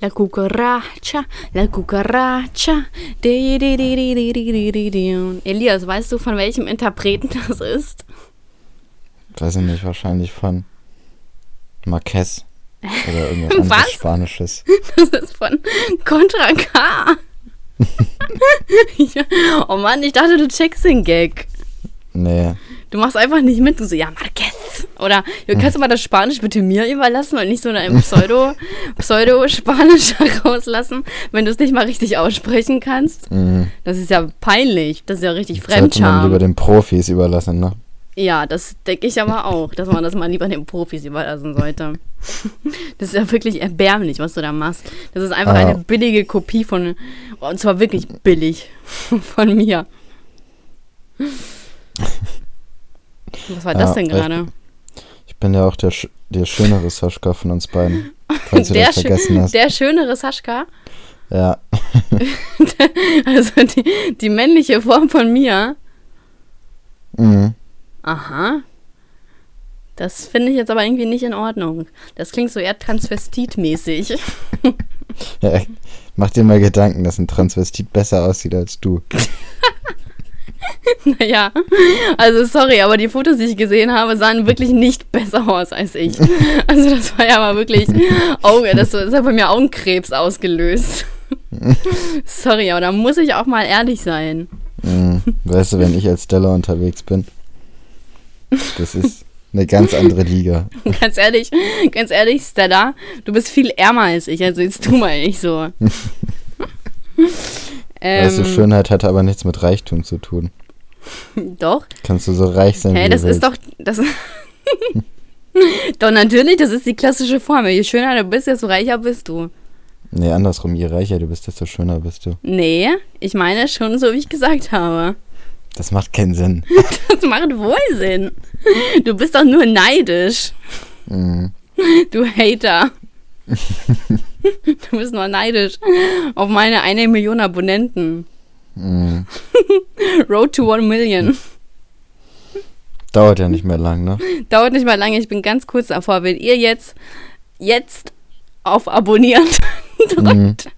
La Cucaracha, la Cucaracha. Elias, weißt du, von welchem Interpreten das ist? Weiß ich nicht, wahrscheinlich von Marquez. Oder irgendwas Was? Spanisches. Das ist von Contra K. ja. Oh Mann, ich dachte, du checkst den Gag. Nee, Du machst einfach nicht mit. Du so, ja, Marquez. Oder du kannst du mal das Spanisch bitte mir überlassen und nicht so ein Pseudo, Pseudo-Spanisch rauslassen, wenn du es nicht mal richtig aussprechen kannst. Mhm. Das ist ja peinlich. Das ist ja richtig Sollte man lieber Fremdscham. den Profis überlassen, ne? Ja, das denke ich aber auch, dass man das mal lieber den Profis überlassen sollte. Das ist ja wirklich erbärmlich, was du da machst. Das ist einfach Ah. eine billige Kopie von, und zwar wirklich billig von mir. Was war das Ja, denn gerade? Ich bin ja auch der, der schönere Sascha von uns beiden. Falls du Der, das vergessen hast. der schönere Saschka, Ja. also die, die männliche Form von mir. Mhm. Aha. Das finde ich jetzt aber irgendwie nicht in Ordnung. Das klingt so eher transvestitmäßig. ja. Mach dir mal Gedanken, dass ein Transvestit besser aussieht als du. Naja, also sorry, aber die Fotos, die ich gesehen habe, sahen wirklich nicht besser aus als ich. Also das war ja mal wirklich Auge, das, das hat bei mir Augenkrebs ausgelöst. Sorry, aber da muss ich auch mal ehrlich sein. Mhm. Weißt du, wenn ich als Stella unterwegs bin, das ist eine ganz andere Liga. Ganz ehrlich, ganz ehrlich, Stella, du bist viel ärmer als ich, also jetzt tu mal nicht so. weißt du, ähm, Schönheit hat aber nichts mit Reichtum zu tun. doch. Kannst du so reich sein, Hä, wie das ist doch. Das doch, natürlich, das ist die klassische Formel. Je schöner du bist, desto reicher bist du. Nee, andersrum. Je reicher du bist, desto schöner bist du. Nee, ich meine schon so, wie ich gesagt habe. Das macht keinen Sinn. Das macht wohl Sinn. Du bist doch nur neidisch. Mhm. Du Hater. Du bist nur neidisch auf meine eine Million Abonnenten. Mhm. Road to one Million. Dauert ja nicht mehr lang, ne? Dauert nicht mal lange, ich bin ganz kurz davor. Wenn ihr jetzt, jetzt auf Abonnieren drückt,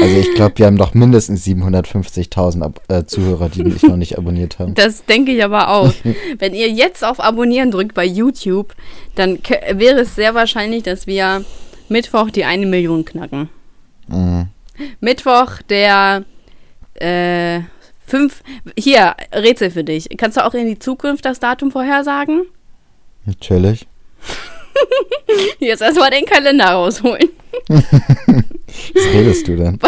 Also ich glaube, wir haben doch mindestens 750.000 Ab äh, Zuhörer, die mich noch nicht abonniert haben. Das denke ich aber auch. Wenn ihr jetzt auf Abonnieren drückt bei YouTube, dann wäre es sehr wahrscheinlich, dass wir Mittwoch die eine Million knacken. Mhm. Mittwoch der äh, fünf. Hier, Rätsel für dich. Kannst du auch in die Zukunft das Datum vorhersagen? Natürlich. Jetzt erstmal den Kalender rausholen. Was redest du denn?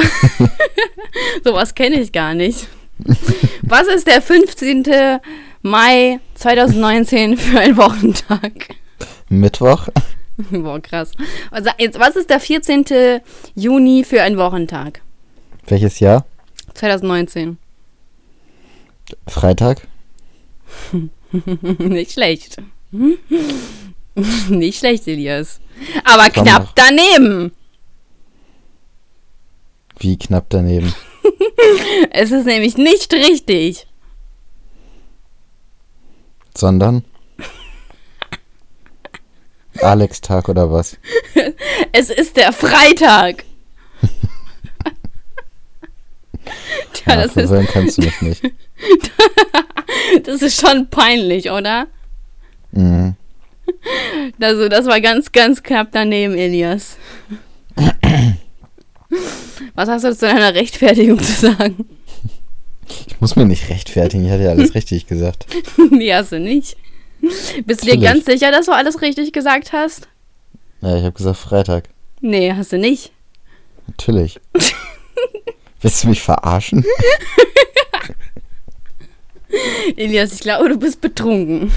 Sowas kenne ich gar nicht. Was ist der 15. Mai 2019 für ein Wochentag? Mittwoch? Boah, krass. Also jetzt, was ist der 14. Juni für ein Wochentag? Welches Jahr? 2019. Freitag? Nicht schlecht. Nicht schlecht, Elias. Aber Komm knapp noch. daneben. Wie knapp daneben? Es ist nämlich nicht richtig. Sondern? Alex-Tag oder was? Es ist der Freitag. Tja, Ja, das, ist, kannst du mich nicht. das ist schon peinlich, oder? Mhm. Also, das war ganz, ganz knapp daneben, Elias. Was hast du zu deiner Rechtfertigung zu sagen? Ich muss mir nicht rechtfertigen, ich hatte ja alles richtig gesagt. Nee, hast du nicht. Bist du dir ganz sicher, dass du alles richtig gesagt hast? Ja, ich habe gesagt Freitag. Nee, hast du nicht. Natürlich. Willst du mich verarschen? Elias, ich glaube, du bist betrunken.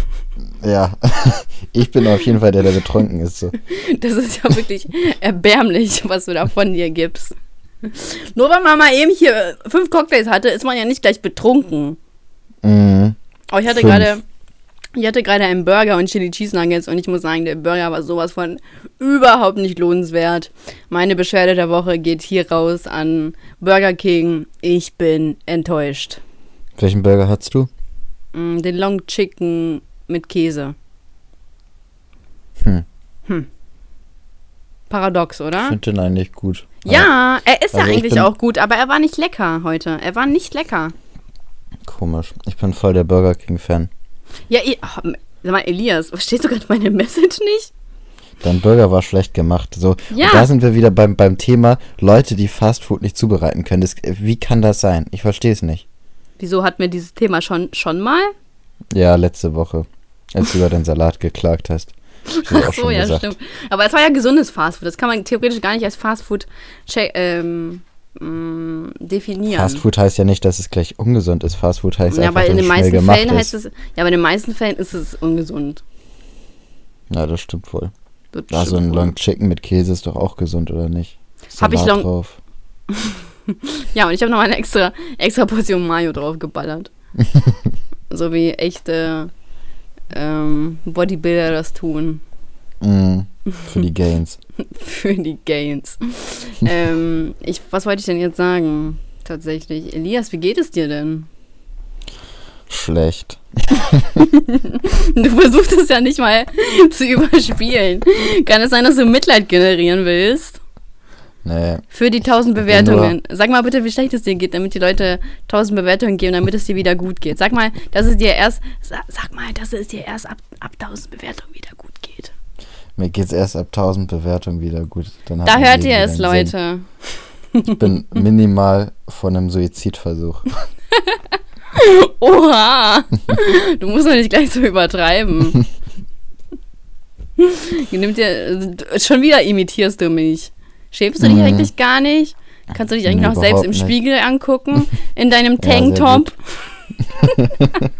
Ja. Ich bin auf jeden Fall der, der betrunken ist. So. Das ist ja wirklich erbärmlich, was du da von dir gibst. Nur weil man mal eben hier fünf Cocktails hatte, ist man ja nicht gleich betrunken. Mhm. Aber ich hatte gerade, ich hatte gerade einen Burger und Chili Cheese Nuggets und ich muss sagen, der Burger war sowas von überhaupt nicht lohnenswert. Meine Beschwerde der Woche geht hier raus an Burger King. Ich bin enttäuscht. Welchen Burger hattest du? Mm, Den Long Chicken mit Käse. Hm. Hm. Paradox, Ich oder? finde den eigentlich gut. Ja, er ist ja Also ich eigentlich auch gut, aber er war nicht lecker heute. Er war nicht lecker. Komisch. Ich bin voll der Burger King-Fan. Ja, ich, ach, sag mal, Elias, verstehst du gerade meine Message nicht? Dein Burger war schlecht gemacht. So, Ja. und da sind wir wieder beim, beim Thema Leute, die Fastfood nicht zubereiten können. Das, wie kann das sein? Ich verstehe es nicht. Wieso hatten wir dieses Thema schon, schon mal? Ja, letzte Woche, als du über den Salat geklagt hast. Ach so, ja, gesagt. stimmt. Aber es war ja gesundes Fastfood. Das kann man theoretisch gar nicht als Fastfood ähm, mh, definieren. Fastfood heißt ja nicht, dass es gleich ungesund ist. Fastfood heißt ja, einfach, aber in dass den es schnell meisten gemacht Fällen ist. heißt es, ja, aber in den meisten Fällen ist es ungesund. Ja, das stimmt wohl. Das Also ein. Long Chicken mit Käse ist doch auch gesund, oder nicht? Hab ich Salat Long- drauf. Ja, und ich habe noch eine extra, extra Portion Mayo drauf geballert. so wie echte ähm, Bodybuilder das tun. Mm, für die Gains. Für die Gains. ähm, ich, was wollte ich denn jetzt sagen? Tatsächlich. Elias, wie geht es dir denn? Schlecht. Du versuchst es ja nicht mal zu überspielen. Kann es sein, dass du Mitleid generieren willst? Nee, Für die 1000 bin Bewertungen. Sag mal bitte, wie schlecht es dir geht, damit die Leute 1000 Bewertungen geben, damit es dir wieder gut geht. Sag mal, dass es dir erst, sag, mal, dass es dir erst ab, ab 1000 Bewertungen wieder gut geht. mir geht's erst ab 1000 Bewertungen wieder gut. Dann Da hört ihr es, Sinn. Leute. Ich bin minimal von einem Suizidversuch. Oha! Du musst doch nicht gleich so übertreiben. Nimm dir, schon wieder imitierst du mich. Schämst du dich Mhm. eigentlich gar nicht? Kannst du dich eigentlich Nee, noch selbst im nicht. Spiegel angucken? In deinem Ja, Tanktop?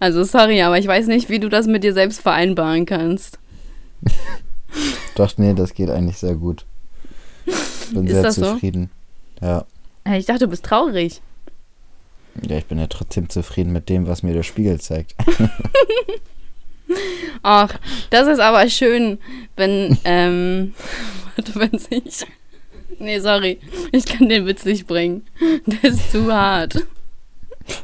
also sorry, aber ich weiß nicht, wie du das mit dir selbst vereinbaren kannst. Doch, nee, das geht eigentlich sehr gut. Bin Ist sehr das so? zufrieden. Ja. Ich dachte, du bist traurig. Ja, ich bin ja trotzdem zufrieden mit dem, was mir der Spiegel zeigt. Ach, das ist aber schön, wenn, ähm, warte, wenn sich, nee, sorry, ich kann den Witz nicht bringen. Der ist zu hart.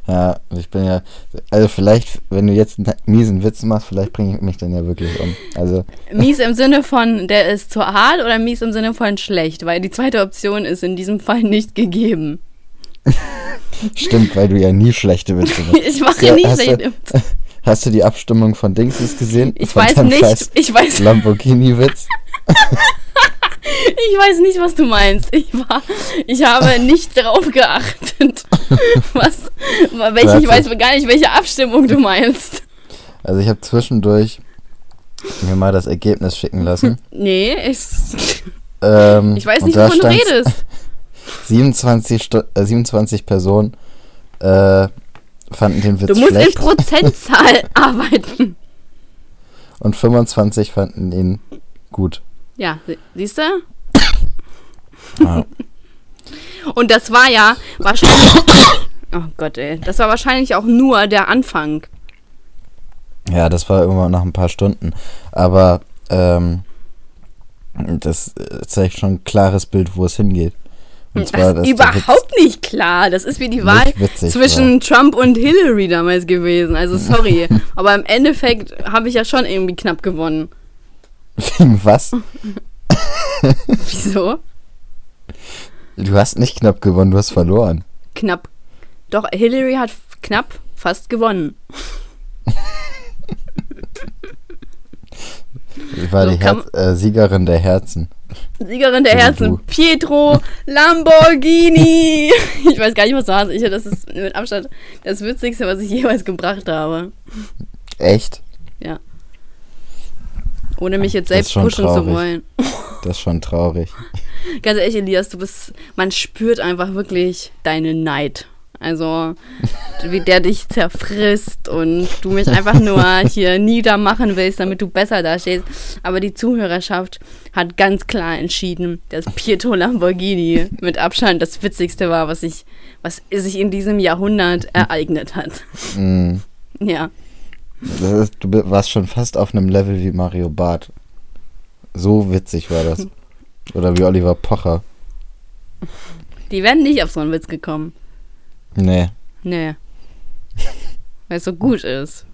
Ja, ich bin ja, also vielleicht, wenn du jetzt einen miesen Witz machst, vielleicht bringe ich mich dann ja wirklich um. Also, Mies im Sinne von, der ist zu hart oder mies im Sinne von schlecht? Weil die zweite Option ist in diesem Fall nicht gegeben. stimmt, weil du ja nie schlechte Witze machst. Ich mache Ja, nie schlechte Hast du die Abstimmung von Dingses gesehen? Ich von weiß nicht, scheiß ich weiß, Lamborghini-Witz? ich weiß nicht, was du meinst. Ich war, ich habe nicht darauf geachtet, was, welche, ich weiß gar nicht, welche Abstimmung du meinst. Also ich habe zwischendurch mir mal das Ergebnis schicken lassen. Nee, ich, Ähm, ich weiß nicht, wovon du redest. 27, Stu äh, 27 Personen äh, fanden den Witz Du musst in schlecht Prozentzahl arbeiten. und 25 fanden ihn gut. Ja, sie- siehst du? Ja. Und das war ja wahrscheinlich. Oh Gott, ey. Das war wahrscheinlich auch nur der Anfang. ja, das war irgendwann nach ein paar Stunden. Aber ähm, das äh, zeigt schon ein klares Bild, wo es hingeht. Und zwar, das ist überhaupt nicht klar. Das ist wie die Wahl zwischen Trump und Hillary damals gewesen. Also sorry. Aber im Endeffekt habe ich ja schon irgendwie knapp gewonnen. war. Wegen was? Wieso? Du hast nicht knapp gewonnen, du hast verloren. Knapp. Doch, Hillary hat knapp fast gewonnen. Ich war So die Herz äh, Siegerin der Herzen. Siegerin der Herzen. Pietro Lamborghini. Ich weiß gar nicht, was du hast. Ich, das ist mit Abstand das Witzigste, was ich jemals gebracht habe. Echt? Ohne mich jetzt selbst pushen zu traurig. wollen. Das ist schon traurig. Ganz ehrlich, Elias, du bist, man spürt einfach wirklich deinen Neid. Also, wie der dich zerfrisst und du mich einfach nur hier niedermachen willst, damit du besser dastehst. Aber die Zuhörerschaft hat ganz klar entschieden, dass Pietro Lamborghini mit Abstand das Witzigste war, was sich, was sich in diesem Jahrhundert ereignet hat. Mm. Ja. Das ist, du warst schon fast auf einem Level wie Mario Barth. So witzig war das. Oder wie Oliver Pocher. Die wären nicht auf so einen Witz gekommen. Nee. Nee. Weil es so gut ist.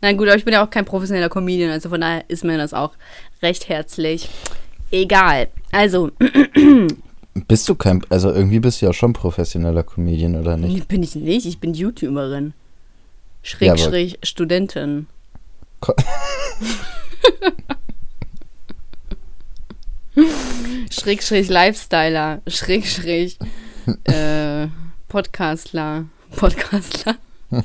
Na gut, aber ich bin ja auch kein professioneller Comedian, also von daher ist mir das auch recht herzlich. Egal. Also, Bist du kein, also irgendwie bist du ja schon professioneller Comedian, oder nicht? bin ich nicht, ich bin YouTuberin. Ja, aber- Schrägstrich Studentin. Ko- Schrägstrich Lifestyler. Schrägstrich äh, Podcastler. Podcastler.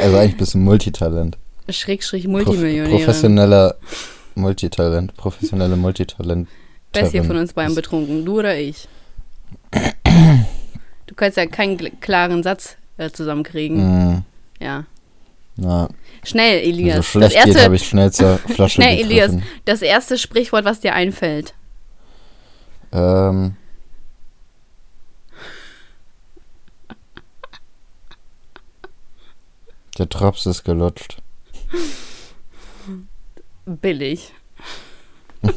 Also eigentlich bist du Multitalent. Schrägstrich Prof Multimillionärin. professioneller Multitalent. Professionelle Multitalent. Wer ist hier von uns beiden betrunken? Du oder ich? Du kannst ja keinen klaren Satz äh, zusammenkriegen. Mm, Ja. na, Schnell, so Elias. das schlecht geht, erste, habe ich schnell zur Flasche schnell, Elias. gegriffen. Das erste Sprichwort, was dir einfällt. Ähm, der Drops ist gelutscht. Billig.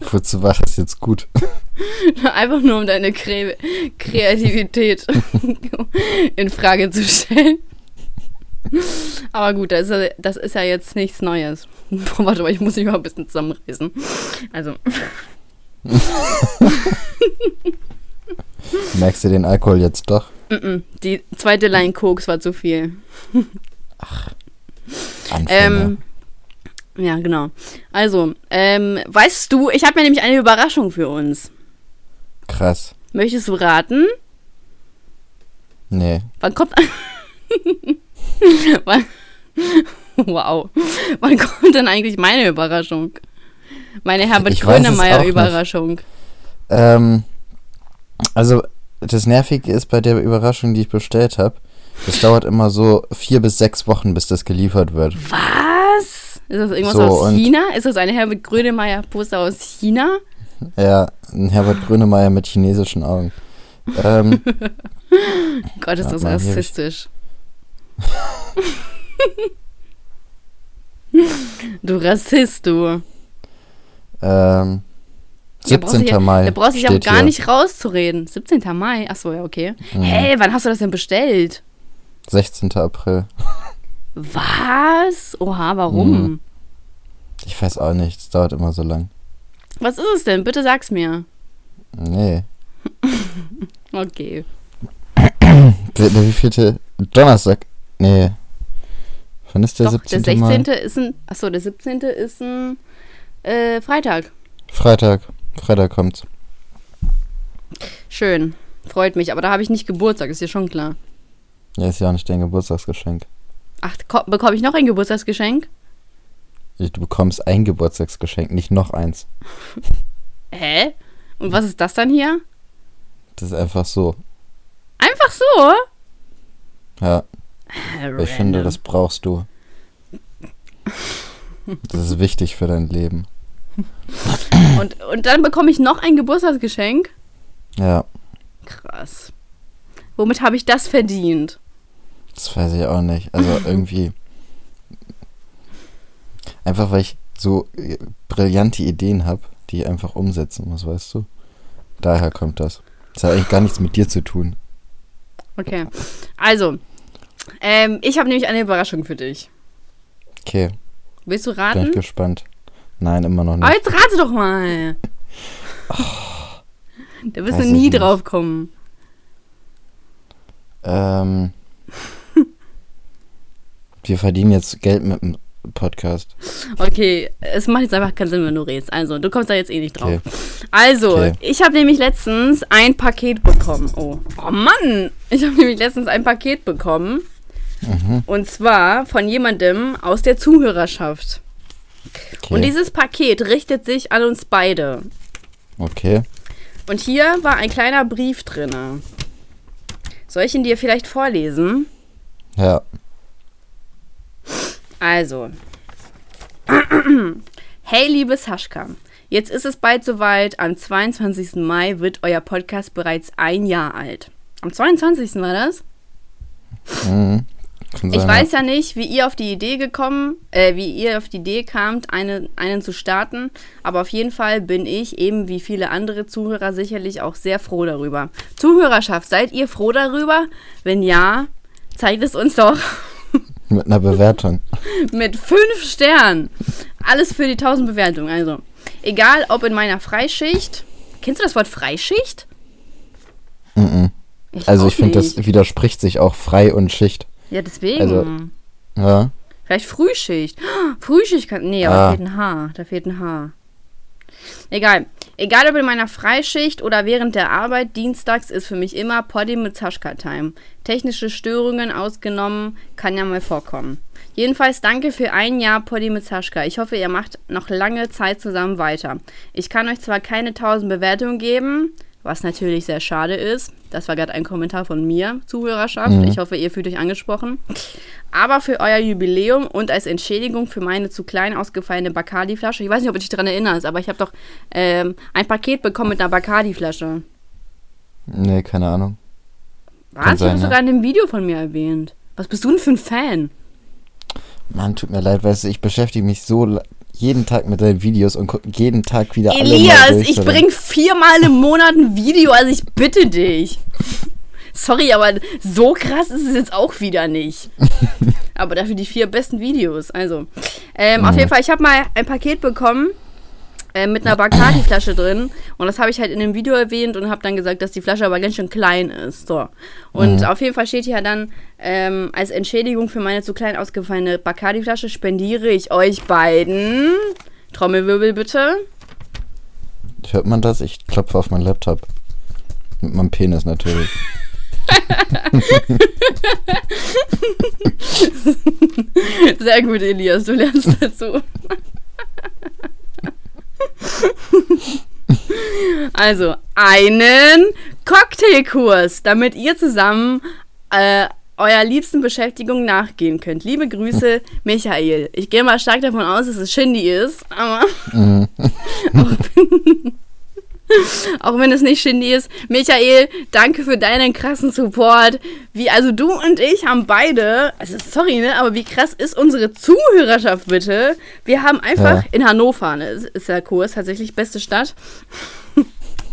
Wozu war das jetzt gut? Einfach nur, um deine Kre Kreativität in Frage zu stellen. Aber gut, das ist, ja, das ist ja jetzt nichts Neues. Boah, warte mal, ich muss mich mal ein bisschen zusammenreißen. Also, Merkst du den Alkohol jetzt doch? Die zweite Line Koks war zu viel. Anfänger. Ähm, ja, genau. Also, ähm, weißt du, ich habe mir nämlich eine Überraschung für uns. Krass. Möchtest du raten? Nee. Wann kommt. Wann... Wow. Wann kommt denn eigentlich meine Überraschung? Meine Herbert Ich weiß es auch Grönemeyer nicht. Überraschung. Ähm, also, das Nervige ist bei der Überraschung, die ich bestellt habe, das dauert immer so vier bis sechs Wochen, bis das geliefert wird. Was? Ist das irgendwas So, aus China? Ist das eine Herbert Grönemeyer Poster aus China? Ja, ein Herbert Grönemeyer mit chinesischen Augen. Ähm, Gott, ist das Mann, rassistisch. du Rassist, du. ähm, 17. ja- Mai. Da brauchst du dich auch gar hier. nicht rauszureden. 17. Mai? Achso, ja, okay. Mhm. Hey, wann hast du das denn bestellt? 16. April. Was? Oha, warum? Mhm. Ich weiß auch nicht, es dauert immer so lang. Was ist es denn? Bitte sag's mir. Nee. Okay. Wie, vielte? Donnerstag? Nee. Wann ist der Doch, 17. der 16. Mai? ist ein. Achso, der 17. ist ein äh, Freitag. Freitag. Freitag kommt's. Schön. Freut mich, aber da habe ich nicht Geburtstag, ist dir schon klar. Ja, ist ja auch nicht dein Geburtstagsgeschenk. Ach, ko- bekomme ich noch ein Geburtstagsgeschenk? Du bekommst ein Geburtstagsgeschenk, nicht noch eins. Hä? Und was ist das dann hier? Das ist einfach so. Einfach so? Ja, Äh, ich finde, random. das brauchst du. Das ist wichtig für dein Leben. Und, und dann bekomme ich noch ein Geburtstagsgeschenk? Ja, Krass. Womit habe ich das verdient? das weiß ich auch nicht. Also irgendwie. Einfach weil ich so äh, brillante Ideen habe, die ich einfach umsetzen muss, weißt du? Daher kommt das. Das hat eigentlich gar nichts mit dir zu tun. Okay. Also, ähm, ich habe nämlich eine Überraschung für dich. Okay, Willst du bin raten? ich gespannt. Nein, immer noch Aber nicht. jetzt rate doch mal. Da wirst du nie nicht. drauf kommen. Ähm, wir verdienen jetzt Geld mit dem Podcast. Okay, es macht jetzt einfach keinen Sinn, wenn du redest. Also, du kommst da jetzt eh nicht drauf. Okay. Also, Okay. ich habe nämlich letztens ein Paket bekommen. Oh, oh Mann! Ich habe nämlich letztens ein Paket bekommen. Mhm. Und zwar von jemandem aus der Zuhörerschaft. Okay. Und dieses Paket richtet sich an uns beide. okay. Und hier war ein kleiner Brief drin. Soll ich ihn dir vielleicht vorlesen? Ja. Also. Hey, liebe Saschka. Jetzt ist es bald soweit. Am 22. Mai wird euer Podcast bereits ein Jahr alt. Am 22. war das? Mhm. Kann Ich sein, weiß ja nicht, wie ihr auf die Idee gekommen, äh, wie ihr auf die Idee kamt, eine, einen zu starten, aber auf jeden Fall bin ich, eben wie viele andere Zuhörer, sicherlich auch sehr froh darüber. Zuhörerschaft, seid ihr froh darüber? Wenn ja, zeigt es uns doch Mit einer Bewertung. mit fünf Sternen. Alles für die 1000 Bewertungen. Also, egal ob in meiner Freischicht. Kennst du das Wort Freischicht? Mhm. Also auch ich finde, das widerspricht sich auch frei und Schicht. Ja, deswegen. also- Ja. Vielleicht Frühschicht. Frühschicht kann. Nee, aber Ah. da fehlt ein Haar. Da fehlt ein Haar. Egal. Egal ob in meiner Freischicht oder während der Arbeit, dienstags ist für mich immer Poddy mit Zaschka-Time. Technische Störungen ausgenommen, kann ja mal vorkommen. Jedenfalls danke für ein Jahr Poddy mit Zaschka. Ich hoffe, ihr macht noch lange Zeit zusammen weiter. Ich kann euch zwar keine 1000 Bewertungen geben, was natürlich sehr schade ist. Das war gerade ein Kommentar von mir, Zuhörerschaft. Mhm. Ich hoffe, ihr fühlt euch angesprochen. Aber für euer Jubiläum und als Entschädigung für meine zu klein ausgefallene Bacardi-Flasche, ich weiß nicht, ob du dich daran erinnerst, aber ich habe doch ähm, ein Paket bekommen mit einer Bacardi-Flasche. Nee, keine Ahnung. Was? Ich habe sogar in dem Video von mir erwähnt. Was bist du denn für ein Fan? Mann, tut mir leid, weißt du, ich beschäftige mich so jeden Tag mit deinen Videos und gucke jeden Tag wieder alle Elias, durch, ich so bring viermal im Monat ein Video, also ich bitte dich. Sorry, aber so krass ist es jetzt auch wieder nicht. aber dafür die vier besten Videos. Also, ähm, auf Mhm. jeden Fall, ich habe mal ein Paket bekommen äh, mit einer Bacardi-Flasche drin. Und das habe ich halt in dem Video erwähnt und habe dann gesagt, dass die Flasche aber ganz schön klein ist. So. Und Mhm. auf jeden Fall steht hier dann, ähm, als Entschädigung für meine zu klein ausgefallene Bacardi-Flasche spendiere ich euch beiden. Trommelwirbel bitte. Hört man das? Ich klopfe auf meinen Laptop. Mit meinem Penis natürlich. Sehr gut, Elias, du lernst dazu. Also, einen Cocktailkurs, damit ihr zusammen äh, eurer liebsten Beschäftigung nachgehen könnt. Liebe Grüße, Michael. Ich gehe mal stark davon aus, dass es Shindy ist, aber Mhm. auch wenn es nicht Shindy ist. Michael, danke für deinen krassen Support. Wie, also du und ich haben beide, also sorry, ne, aber wie krass ist unsere Zuhörerschaft bitte? Wir haben einfach Ja. in Hannover, ne, ist- der Kurs tatsächlich beste Stadt.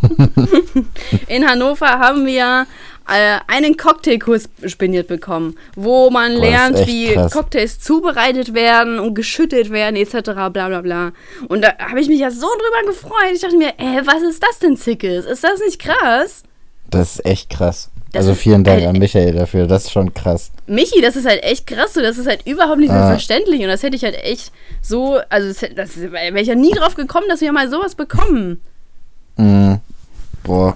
in Hannover haben wir äh, einen Cocktailkurs spendiert bekommen, wo man Boah, lernt, wie krass. Cocktails zubereitet werden und geschüttet werden, etc. bla bla bla. Und da habe ich mich ja so drüber gefreut. Ich dachte mir, ey, was ist das denn Zickes? Ist das nicht krass? Das ist echt krass. Das also vielen Dank halt- an Michael dafür. Das ist schon krass. Michi, das ist halt echt krass, so, das ist halt überhaupt nicht Ah. selbstverständlich und das hätte ich halt echt so, also das, das wäre ich ja nie drauf gekommen, dass wir mal sowas bekommen. Mhm. Boah.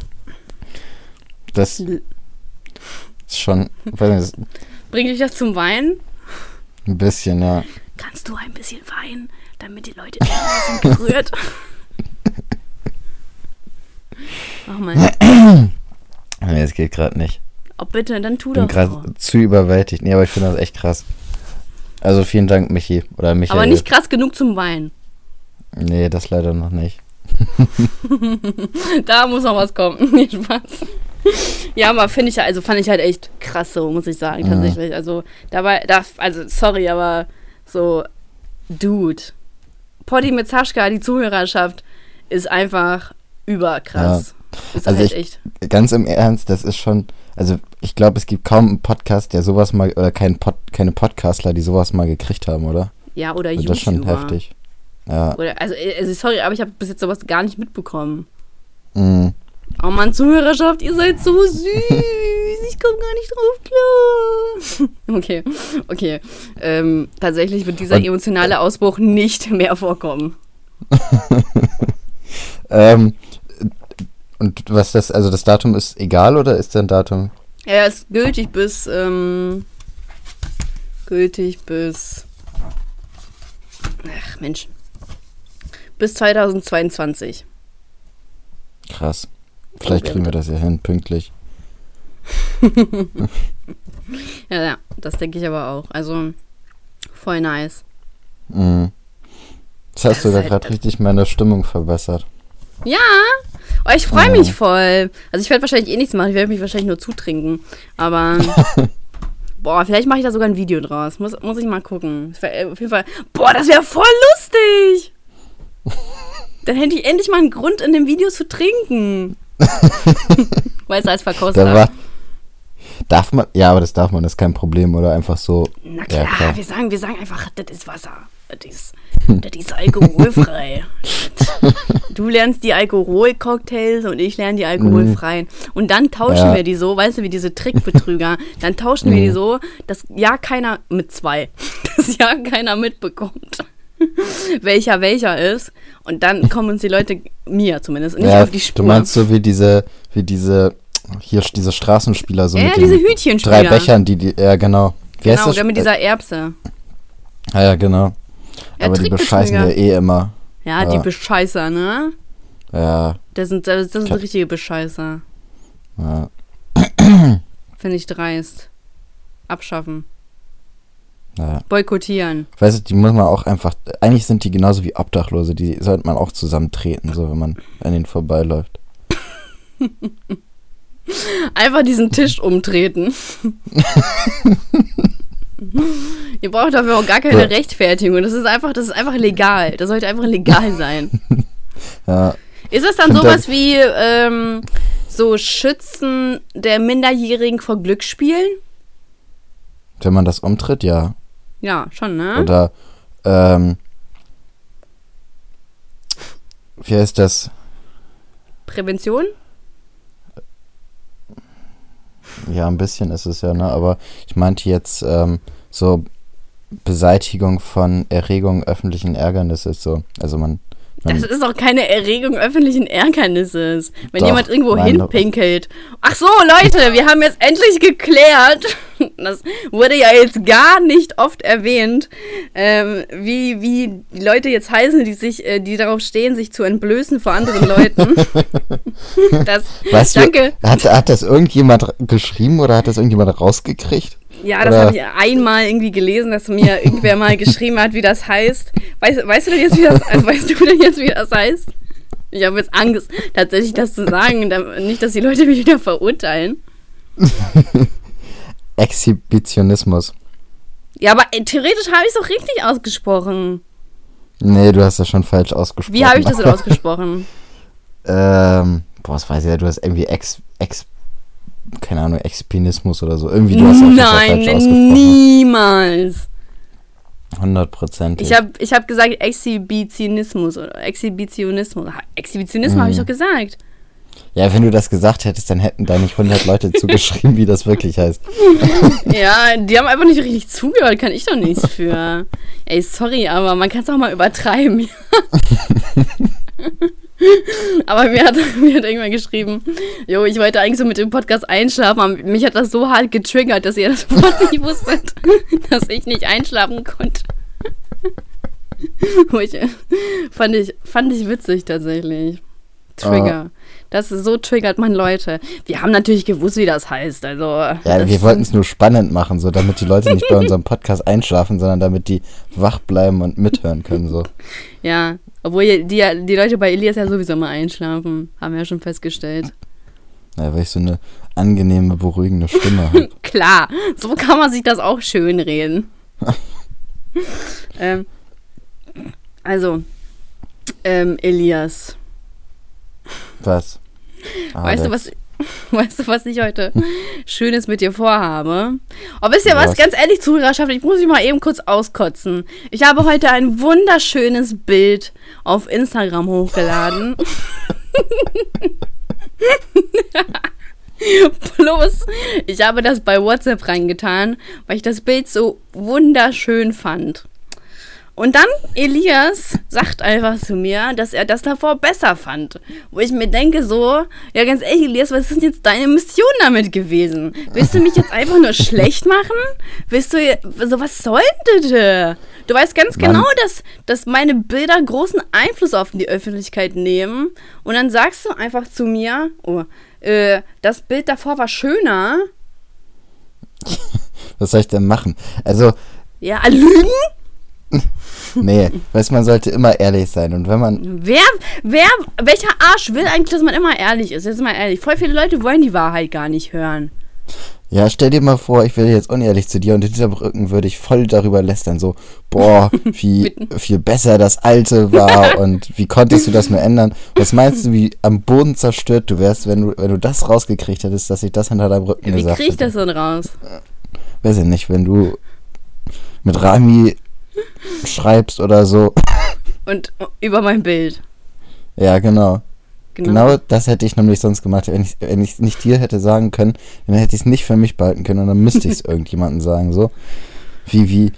Das ist schon weiß nicht, Bringt dich das zum Weinen? ein bisschen, ja. Kannst du ein bisschen weinen, damit die Leute sind gerührt? Mach mal. Nee, es geht gerade nicht. Oh, bitte, dann tu Ich bin doch. gerade zu überwältigt. Nee, aber ich finde das echt krass. Also vielen Dank, Michi. Oder Michael. Aber nicht krass genug zum Weinen. Nee, das leider noch nicht. Da muss noch was kommen. Nee, Spaß. Ja, aber finde ich, also fand ich halt echt krass so, muss ich sagen, Mhm. tatsächlich. Also, dabei, da, also, sorry, aber so, Dude. Poddy mit Saschka, die Zuhörerschaft, ist einfach überkrass. Ist Also halt ich- echt. Ganz im Ernst, das ist schon. Also ich glaube, es gibt kaum einen Podcast, der sowas mal. Oder kein Pod, keine Podcastler, die sowas mal gekriegt haben, oder? Ja, oder Also YouTuber. das ist schon heftig. Ja. Oder, also, also, sorry, aber ich habe bis jetzt sowas gar nicht mitbekommen. Mhm. Oh Mann, Zuhörerschaft, ihr seid so süß. Ich komme gar nicht drauf klar. Okay, okay. Ähm, tatsächlich wird dieser Und- emotionale Ausbruch nicht mehr vorkommen. Ähm, und was das, also das Datum ist egal oder ist dein Datum? Er ist gültig bis, ähm, gültig bis, ach Mensch, bis 2022. Krass. Vielleicht kriegen wir das ja hin, pünktlich. Ja, ja, das denke ich aber auch. Also, voll nice. Mhm. Das hast Das halt- gerade richtig meine Stimmung verbessert. Ja, oh, ich freue Oh. mich voll. Also ich werde wahrscheinlich eh nichts machen, ich werde mich wahrscheinlich nur zutrinken. Aber, boah, vielleicht mache ich da sogar ein Video draus. Muss, muss ich mal gucken. Wär, äh, auf jeden Fall, boah, das wäre voll lustig. Dann hätte ich endlich mal einen Grund, in dem Video zu trinken. Weißt du, als Verkoster. Da war, Darf man, ja, aber das darf man, das ist kein Problem, oder einfach so. Na ja, klar, wir, sagen, wir sagen einfach, das ist Wasser. Das ist, das ist alkoholfrei. du lernst die Alkoholcocktails und ich lerne die alkoholfreien. Und dann tauschen Ja. wir die so, weißt du, wie diese Trickbetrüger. Dann tauschen wir die so, dass ja keiner mit zwei, dass ja keiner mitbekommt, welcher welcher ist. Und dann kommen uns die Leute, mir zumindest, nicht ja, auf die Spur. Du meinst so wie diese, wie diese, hier diese Straßenspieler so Ja, mit diese den Hütchenspieler. drei Bechern, die, die, ja genau. Wie genau, das? der mit dieser Erbse. Ah, ja, genau. Ja, aber die bescheißen ja eh immer. Ja, die Ja. Bescheißer, ne? Ja, Das sind, das, sind richtige Bescheißer. ja. Finde ich dreist. Abschaffen. Ja. Boykottieren. Weißt du, die muss man auch einfach, eigentlich sind die genauso wie Obdachlose, die sollte man auch zusammentreten, so wenn man an ihnen vorbeiläuft. Einfach diesen Tisch umtreten. Ihr braucht dafür auch gar keine Ja. Rechtfertigung. Das ist einfach, das ist einfach legal. Das sollte einfach legal sein. Ja, Ist das dann sowas wie ähm, so Schützen der Minderjährigen vor Glücksspielen? wenn man das umtritt, ja. Ja, schon, ne? Oder, ähm, wie heißt das? Prävention? Ja, ein bisschen ist es ja, ne? Aber ich meinte jetzt ähm, so Beseitigung von Erregung öffentlichen Ärgernisses so. Also man, man Das ist auch keine Erregung öffentlichen Ärgernisses. Wenn Doch, jemand irgendwo hinpinkelt. Ach so, Leute, wir haben jetzt endlich geklärt. Das wurde ja jetzt gar nicht oft erwähnt, ähm, wie, wie die Leute jetzt heißen, die sich, äh, die darauf stehen, sich zu entblößen vor anderen Leuten. Das, weißt danke. du, hat, hat das irgendjemand geschrieben oder hat das irgendjemand rausgekriegt? Ja, das habe ich einmal irgendwie gelesen, dass mir irgendwer mal geschrieben hat, wie das heißt. Weißt, weißt du denn jetzt, wie das, also weißt du denn jetzt, wie das heißt? Ich habe jetzt Angst, tatsächlich das zu sagen, nicht, dass die Leute mich wieder verurteilen. Exhibitionismus. Ja, aber äh, theoretisch habe ich es doch richtig ausgesprochen. Nee, du hast das schon falsch ausgesprochen. Wie habe ich das denn ausgesprochen? Ähm, boah, was weiß ich ja, du hast irgendwie Ex, Ex, keine Ahnung, Expinismus oder so. Irgendwie, du hast Fall Nein, falsch ausgesprochen. niemals. Hundertprozentig. Ich habe ich hab gesagt Exhibitionismus oder Exhibitionismus. Exhibitionismus habe ich Mhm. doch gesagt. Ja, wenn du das gesagt hättest, dann hätten da nicht 100 Leute zugeschrieben, wie das wirklich heißt. Ja, die haben einfach nicht richtig zugehört, kann ich doch nichts für. Ey, sorry, aber man kann es auch mal übertreiben. aber mir hat, mir hat irgendwer geschrieben, jo, ich wollte eigentlich so mit dem Podcast einschlafen, aber mich hat das so hart getriggert, dass ihr das Wort nicht wusstet, dass ich nicht einschlafen konnte. Ich, fand, ich, fand ich witzig tatsächlich. Trigger. Das ist, so triggert man Leute. Wir haben natürlich gewusst, wie das heißt. Also, Ja, wir wollten es nur spannend machen, so damit die Leute nicht bei unserem Podcast einschlafen, sondern damit die wach bleiben und mithören können. So. Ja, obwohl die, die, Leute bei Elias ja sowieso mal einschlafen, haben wir ja schon festgestellt. Ja, weil ich so eine angenehme, beruhigende Stimme habe. Klar, so kann man sich das auch schön reden. ähm, also, ähm, Elias, Was? weißt du, was, weißt du, was ich heute Schönes mit dir vorhabe? Oh, wisst ihr was? Was? Ganz ehrlich, Zuhörerschaft, ich muss mich mal eben kurz auskotzen. Ich habe heute ein wunderschönes Bild auf Instagram hochgeladen. Plus, ich habe das bei WhatsApp reingetan, weil ich das Bild so wunderschön fand. Und dann Elias sagt einfach zu mir, dass er das davor besser fand. Wo ich mir denke so, ja ganz ehrlich Elias, was ist denn jetzt deine Mission damit gewesen? Willst du mich jetzt einfach nur schlecht machen? Willst du, so was soll denn das? Du weißt ganz Mann. genau, dass, dass meine Bilder großen Einfluss auf die Öffentlichkeit nehmen. Und dann sagst du einfach zu mir, oh, äh, das Bild davor war schöner. Was soll ich denn machen? Also, Ja, Lügen? nee, weißt du, man sollte immer ehrlich sein. Und wenn man, Wer, wer, welcher Arsch will eigentlich, dass man immer ehrlich ist? Jetzt mal ehrlich. Voll viele Leute wollen die Wahrheit gar nicht hören. Ja, stell dir mal vor, ich wäre jetzt unehrlich zu dir und hinterm Rücken würde ich voll darüber lästern, so, boah, wie viel besser das alte war und wie konntest du das nur ändern? Was meinst du, wie am Boden zerstört du wärst, wenn du, wenn du das rausgekriegt hättest, dass ich das hinter deinem Rücken Wie gesagt krieg ich das denn raus? Weiß ich nicht, wenn du mit Rami schreibst oder so. Und über mein Bild. Ja, genau. Genau das hätte ich nämlich sonst gemacht. Wenn ich wenn ich nicht dir hätte sagen können, dann hätte ich es nicht für mich behalten können und dann müsste ich es irgendjemandem sagen. So, wie, wie,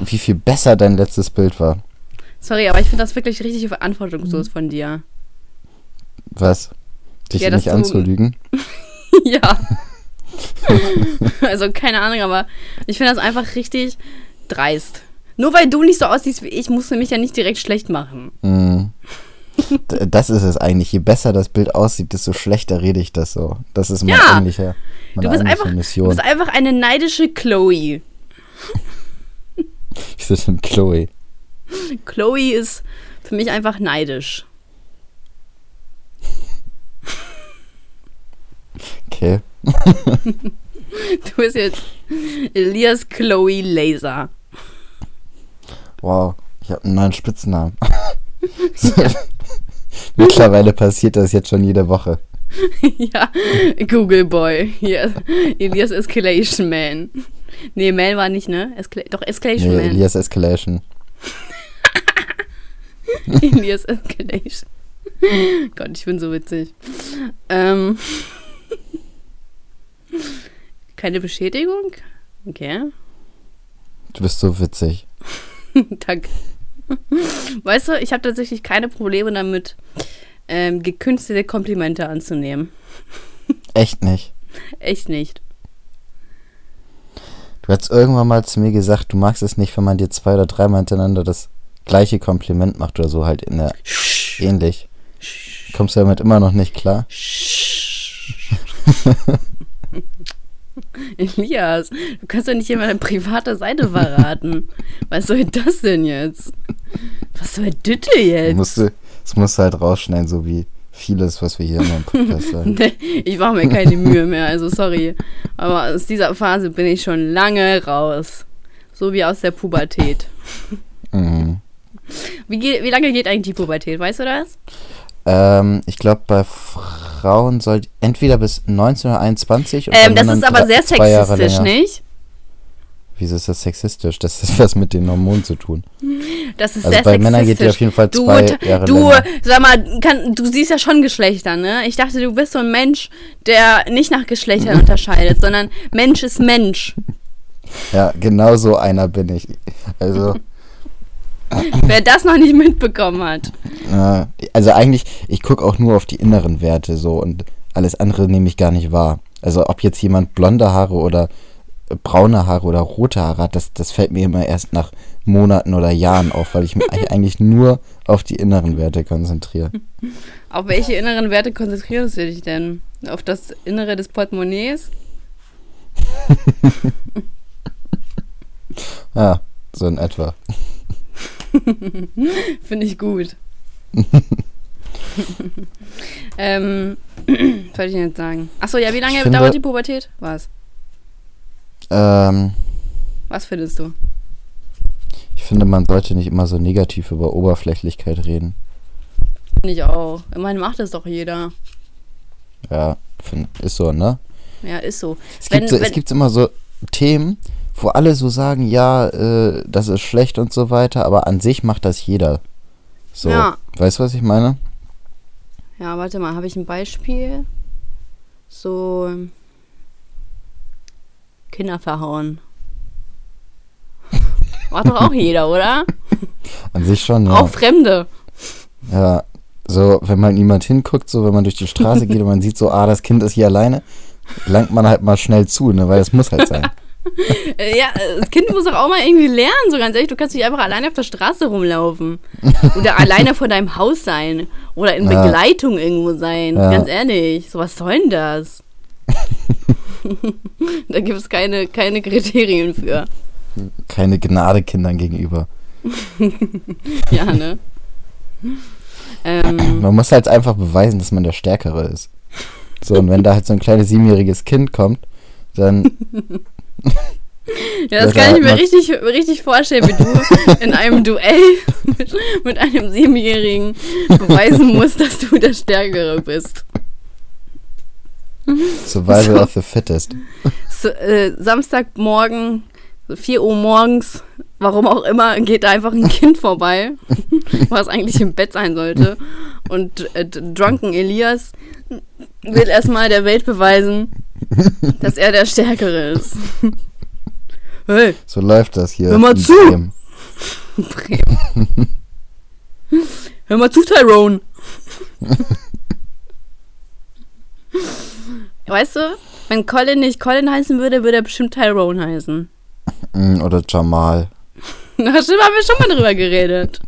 wie viel besser dein letztes Bild war. Sorry, aber ich finde das wirklich richtig verantwortungslos von dir. Was? Dich Ja, nicht anzulügen? ja. also keine Ahnung, aber ich finde das einfach richtig dreist. Nur weil du nicht so aussiehst wie ich, musst du mich ja nicht direkt schlecht machen. D- Das ist es eigentlich. Je besser das Bild aussieht, desto schlechter rede ich das so. Das ist mein Ja. eigentlicher, meine Du bist, eigentliche einfach, du Mission. bist einfach eine neidische Chloe. Ich bin denn Chloe. Chloe ist für mich einfach neidisch. Okay. Du bist jetzt Elias Chloe Laser. Wow, ich habe einen neuen Spitznamen. Mittlerweile passiert das jetzt schon jede Woche. ja, Google Boy. Hier, Elias Escalation Man. Nee, Man war nicht, ne? Escal doch, Escalation Nee, Man. Elias Escalation. Elias Escalation. Gott, ich bin so witzig. Ähm. Keine Beschädigung? Okay. Du bist so witzig. Danke. Weißt du, ich habe tatsächlich keine Probleme damit, ähm, gekünstelte Komplimente anzunehmen. Echt nicht. Echt nicht. Du hast irgendwann mal zu mir gesagt, du magst es nicht, wenn man dir zwei oder dreimal hintereinander das gleiche Kompliment macht oder so, halt in der ähnlich. Kommst du damit immer noch nicht klar? Elias, du kannst doch nicht immer deine private Seite verraten. Was soll das denn jetzt? Was soll Das jetzt? musst du, das musst du halt rausschneiden, so wie vieles, was wir hier immer im Podcast sagen. Nee, ich mache mir keine Mühe mehr, also sorry. Aber aus dieser Phase bin ich schon lange raus. So wie aus der Pubertät. Mhm. Wie, wie lange geht eigentlich die Pubertät, weißt du das? Ähm, ich glaube, bei Frauen soll entweder bis 19 oder 21 und bei Ähm, das ist aber sehr sexistisch, nicht? Wieso ist das sexistisch? Das hat was mit den Hormonen zu tun. Das ist Also sehr bei Männern geht die sexistisch. auf jeden Fall Du, zwei ta- Jahre du, länger. sag mal, kann, du siehst ja schon Geschlechter, ne? Ich dachte, du bist so ein Mensch, der nicht nach Geschlechtern unterscheidet, sondern Mensch ist Mensch. Ja, genau so einer bin ich. Also, Wer das noch nicht mitbekommen hat. also eigentlich, ich gucke auch nur auf die inneren Werte so und alles andere nehme ich gar nicht wahr. Also ob jetzt jemand blonde Haare oder braune Haare oder rote Haare hat, das, das fällt mir immer erst nach Monaten oder Jahren auf, weil ich mich eigentlich nur auf die inneren Werte konzentriere. Auf welche inneren Werte konzentrierst du dich denn? Auf das Innere des Portemonnaies? Ja, so in etwa. Finde ich gut. ähm, was soll ich denn jetzt sagen? Achso, ja, wie lange finde- dauert die Pubertät? Was? Ähm, Was findest du? ich finde, man sollte nicht immer so negativ über Oberflächlichkeit reden. Finde ich auch. Immerhin macht das doch jeder. Ja, find, ist so, ne? Ja, ist so. Es Wenn- gibt, so, wenn- es gibt immer so Themen, wo alle so sagen, ja, äh, das ist schlecht und so weiter, aber an sich macht das jeder. So, Ja. weißt du, was ich meine? Ja, warte mal, habe ich ein Beispiel? So Kinder verhauen. Macht doch auch jeder, oder? An sich schon, ja. Auch Fremde. Ja, so, wenn man jemand hinguckt, so, wenn man durch die Straße geht und man sieht so, ah, das Kind ist hier alleine, langt man halt mal schnell zu, ne, weil das muss halt sein. Äh, Ja, äh, das Kind muss doch auch mal irgendwie lernen, so ganz ehrlich. Du kannst nicht einfach alleine auf der Straße rumlaufen. Oder alleine vor deinem Haus sein. Oder in Ja. Begleitung irgendwo sein. Ja. Ganz ehrlich. So was soll denn das? da gibt es keine, keine Kriterien für. Keine Gnade Kindern gegenüber. Ja, ne? ähm, Man muss halt einfach beweisen, dass man der Stärkere ist. So, und wenn da halt so ein kleines siebenjähriges Kind kommt, dann. Ja, das kann ich mir richtig, richtig vorstellen, wie du in einem Duell mit, mit einem Siebenjährigen beweisen musst, dass du der Stärkere bist. Survival So. of the Fittest. So, äh, Samstagmorgen, so 4 Uhr morgens, warum auch immer, geht da einfach ein Kind vorbei, was eigentlich im Bett sein sollte. Und äh, Drunken Elias will erstmal der Welt beweisen, dass er der Stärkere ist. Hey, So läuft das hier. Hör mal zu! Bremen. Bremen. Hör mal zu, Tyrone. weißt du, wenn Colin nicht Colin heißen würde, würde er bestimmt Tyrone heißen. Mm, Oder Jamal. Na, stimmt, haben wir schon mal drüber geredet.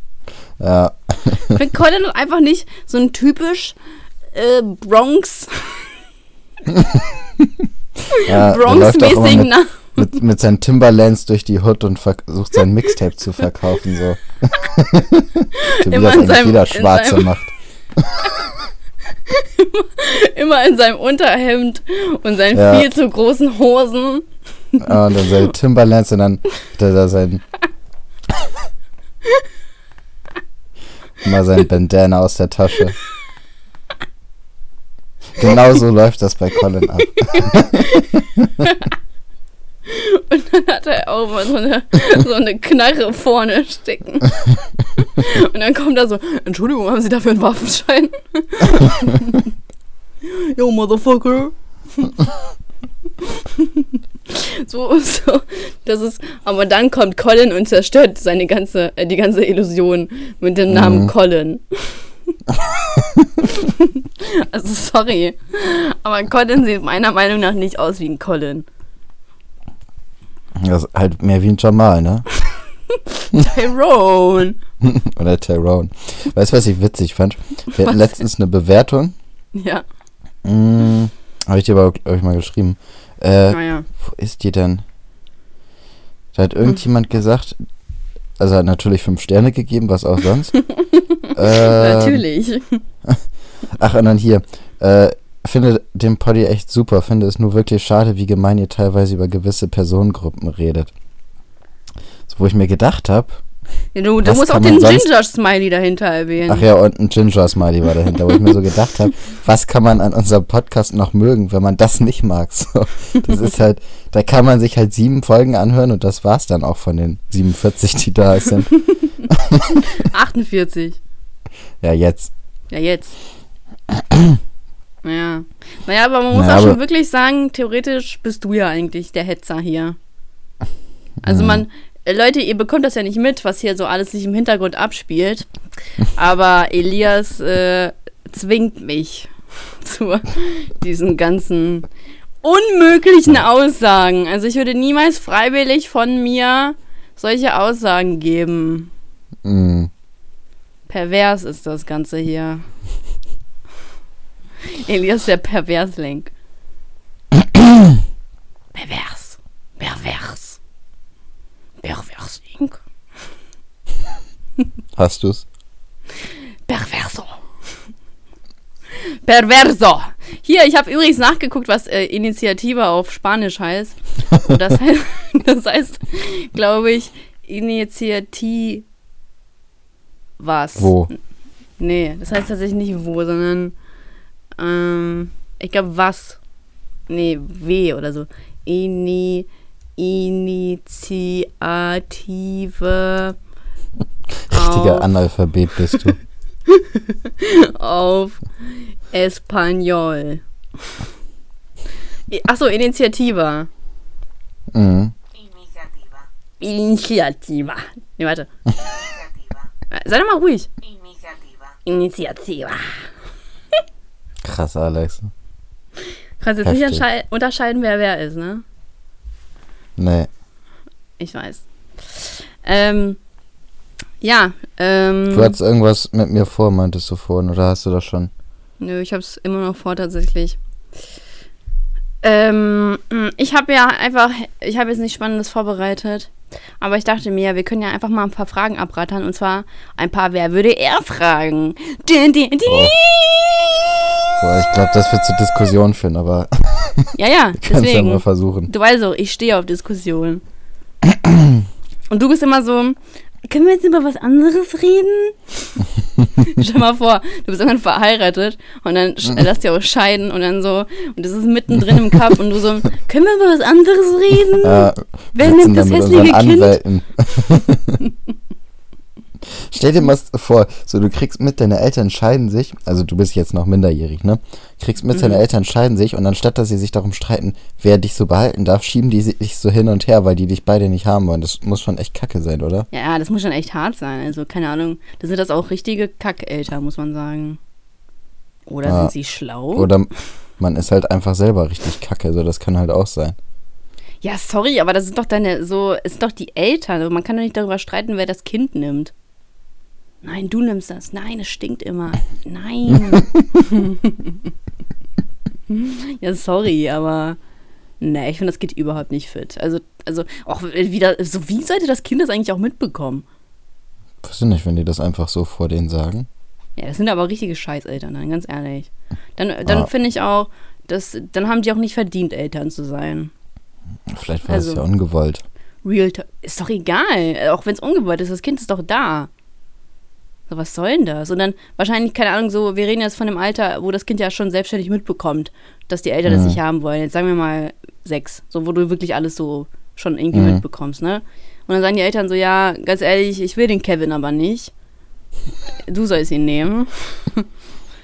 Ja. Wenn Colin einfach nicht so ein typisch äh, Bronx, ja Bronx-mäßigen mit, Namen. mit, mit seinen Timberlands durch die Hood und versucht sein Mixtape zu verkaufen. So. so wie Immer das in eigentlich seinem- jeder Schwarze macht. Immer in seinem Unterhemd und seinen Ja. viel zu großen Hosen. Ja, und dann seine Timberlands und dann hat er da sein. mal sein Bandana aus der Tasche. Genau so läuft das bei Colin ab. Und dann hat er auch mal so eine, so eine Knarre vorne stecken. Und dann kommt er so, Entschuldigung, haben Sie dafür einen Waffenschein? Yo, Motherfucker. So, so, das ist, aber dann kommt Colin und zerstört seine ganze, äh, die ganze Illusion mit dem Namen Mhm. Colin. also sorry, aber Colin sieht meiner Meinung nach nicht aus wie ein Colin. Das ist halt mehr wie ein Jamal, ne? Tyrone. Oder Tyrone. Weißt du, was ich witzig fand? Wir hatten Was letztens eine Bewertung. Ja, Hm, Habe ich dir aber, glaube ich, mal geschrieben. Äh, naja. Wo ist die denn? Da hat irgendjemand gesagt, also hat natürlich fünf Sterne gegeben, was auch sonst. äh, Natürlich. Ach, und dann hier. Äh, finde den Poddy echt super, finde es nur wirklich schade, wie gemein ihr teilweise über gewisse Personengruppen redet. So, wo ich mir gedacht habe, Ja, du du musst auch den Ginger-Smiley dahinter erwähnen. ach ja, und ein Ginger-Smiley war dahinter, wo ich mir so gedacht habe, was kann man an unserem Podcast noch mögen, wenn man das nicht mag? So, das ist halt, da kann man sich halt sieben Folgen anhören und das war's dann auch von den 47, die da sind. 48. Ja, jetzt. Ja, jetzt. ja. Naja, aber man muss Naja, auch schon wirklich sagen, theoretisch bist du ja eigentlich der Hetzer hier. Also Mhm. man, Leute, ihr bekommt das ja nicht mit, was hier so alles sich im Hintergrund abspielt. Aber Elias äh, zwingt mich zu diesen ganzen unmöglichen Aussagen. Also ich würde niemals freiwillig von mir solche Aussagen geben. Mm. Pervers ist das Ganze hier. Elias der Perversling. Pervers. Pervers. Perversling. Hast du's? Perverso. Perverso. Hier, ich habe übrigens nachgeguckt, was äh, Initiative auf Spanisch heißt. Und das heißt, das heißt glaube ich, Initiativ. Was? Wo? Nee, das heißt tatsächlich nicht wo, sondern ähm, ich glaube was. Nee, W oder so. Ini Initiative Richtiger auf, Analphabet bist du. auf Espanol. Achso, Initiativa. Mhm. Iniciativa. Initiativa. Nee, warte. Sei doch mal ruhig. Iniciativa. Initiativa. Krass, Alex. Kannst jetzt nicht Heftig. entschei- unterscheiden, wer wer ist, ne? Nee. Ich weiß. Ähm, ja, ähm, Du hattest irgendwas mit mir vor, meintest du vorhin, oder hast du das schon? nö, ich hab's immer noch vor, tatsächlich. Ähm, ich habe ja einfach, ich habe jetzt nichts Spannendes vorbereitet, aber ich dachte mir, wir können ja einfach mal ein paar Fragen abrattern, und zwar ein paar Wer würde er fragen. Din, din, din. Oh. Boah, ich glaube, das wird zur Diskussion führen, aber Ja, ja, Kannst ja mal versuchen. Du weißt auch, ich stehe auf Diskussionen. Und du bist immer so, können wir jetzt über was anderes reden? Stell mal vor, du bist irgendwann verheiratet und dann lässt ihr auch scheiden und dann so, und das ist mittendrin im Cup und du so, können wir über was anderes reden? Äh, Wer nimmt da das hässliche Kind? Stell dir mal vor, so du kriegst mit, deine Eltern scheiden sich, also du bist jetzt noch minderjährig, ne? Kriegst mit, Mhm. deine Eltern scheiden sich und anstatt dass sie sich darum streiten, wer dich so behalten darf, schieben die sich so hin und her, weil die dich beide nicht haben wollen. Das muss schon echt kacke sein, oder? Ja, das muss schon echt hart sein. Also, keine Ahnung, da sind das auch richtige Kackeltern, muss man sagen. Oder Ja. sind sie schlau? Oder man ist halt einfach selber richtig kacke, so das kann halt auch sein. Ja, sorry, aber das sind doch deine, so, es sind doch die Eltern. Also man kann doch nicht darüber streiten, wer das Kind nimmt. Nein, du nimmst das. Nein, es stinkt immer. Nein. ja, sorry, aber nee, ich finde, das geht überhaupt nicht fit. Also, also auch wieder, so wie sollte das Kind das eigentlich auch mitbekommen? Weiß ich nicht, wenn die das einfach so vor denen sagen. Ja, das sind aber richtige Scheißeltern, dann, ganz ehrlich. Dann, dann Ah. finde ich auch, dass, dann haben die auch nicht verdient, Eltern zu sein. Vielleicht war es Also- ja ungewollt. Real Talk. Ist doch egal. Auch wenn es ungewollt ist, das Kind ist doch da. So, was soll denn das? Und dann wahrscheinlich, keine Ahnung, so, wir reden jetzt von dem Alter, wo das Kind ja schon selbstständig mitbekommt, dass die Eltern das Mhm. nicht haben wollen. Jetzt sagen wir mal sechs, so wo du wirklich alles so schon irgendwie Mhm. mitbekommst, ne? Und dann sagen die Eltern so, ja, ganz ehrlich, ich will den Kevin aber nicht. Du sollst ihn nehmen.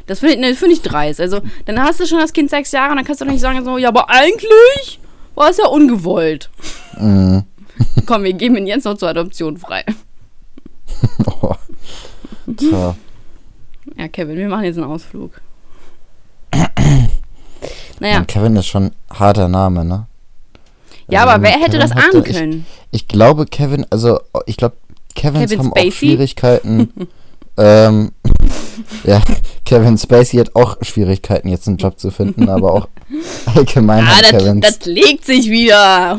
Das finde ich, ne, find ich dreist. Also, dann hast du schon das Kind sechs Jahre und dann kannst du doch nicht sagen, so, ja, aber eigentlich war es ja ungewollt. Mhm. Komm, wir geben ihn jetzt noch zur Adoption frei. Oh. Tja. Ja, Kevin, wir machen jetzt einen Ausflug. Naja, Und Kevin ist schon ein harter Name, ne? ja, Also aber wer mit hätte Kevin das ahnen ich- können? Ich glaube, Kevin, also ich glaube, Kevins Kevin haben auch Spacey? Schwierigkeiten. ähm, ja, Kevin Spacey hat auch Schwierigkeiten, jetzt einen Job zu finden, aber auch allgemein Ah, das, Kevins. das legt sich wieder.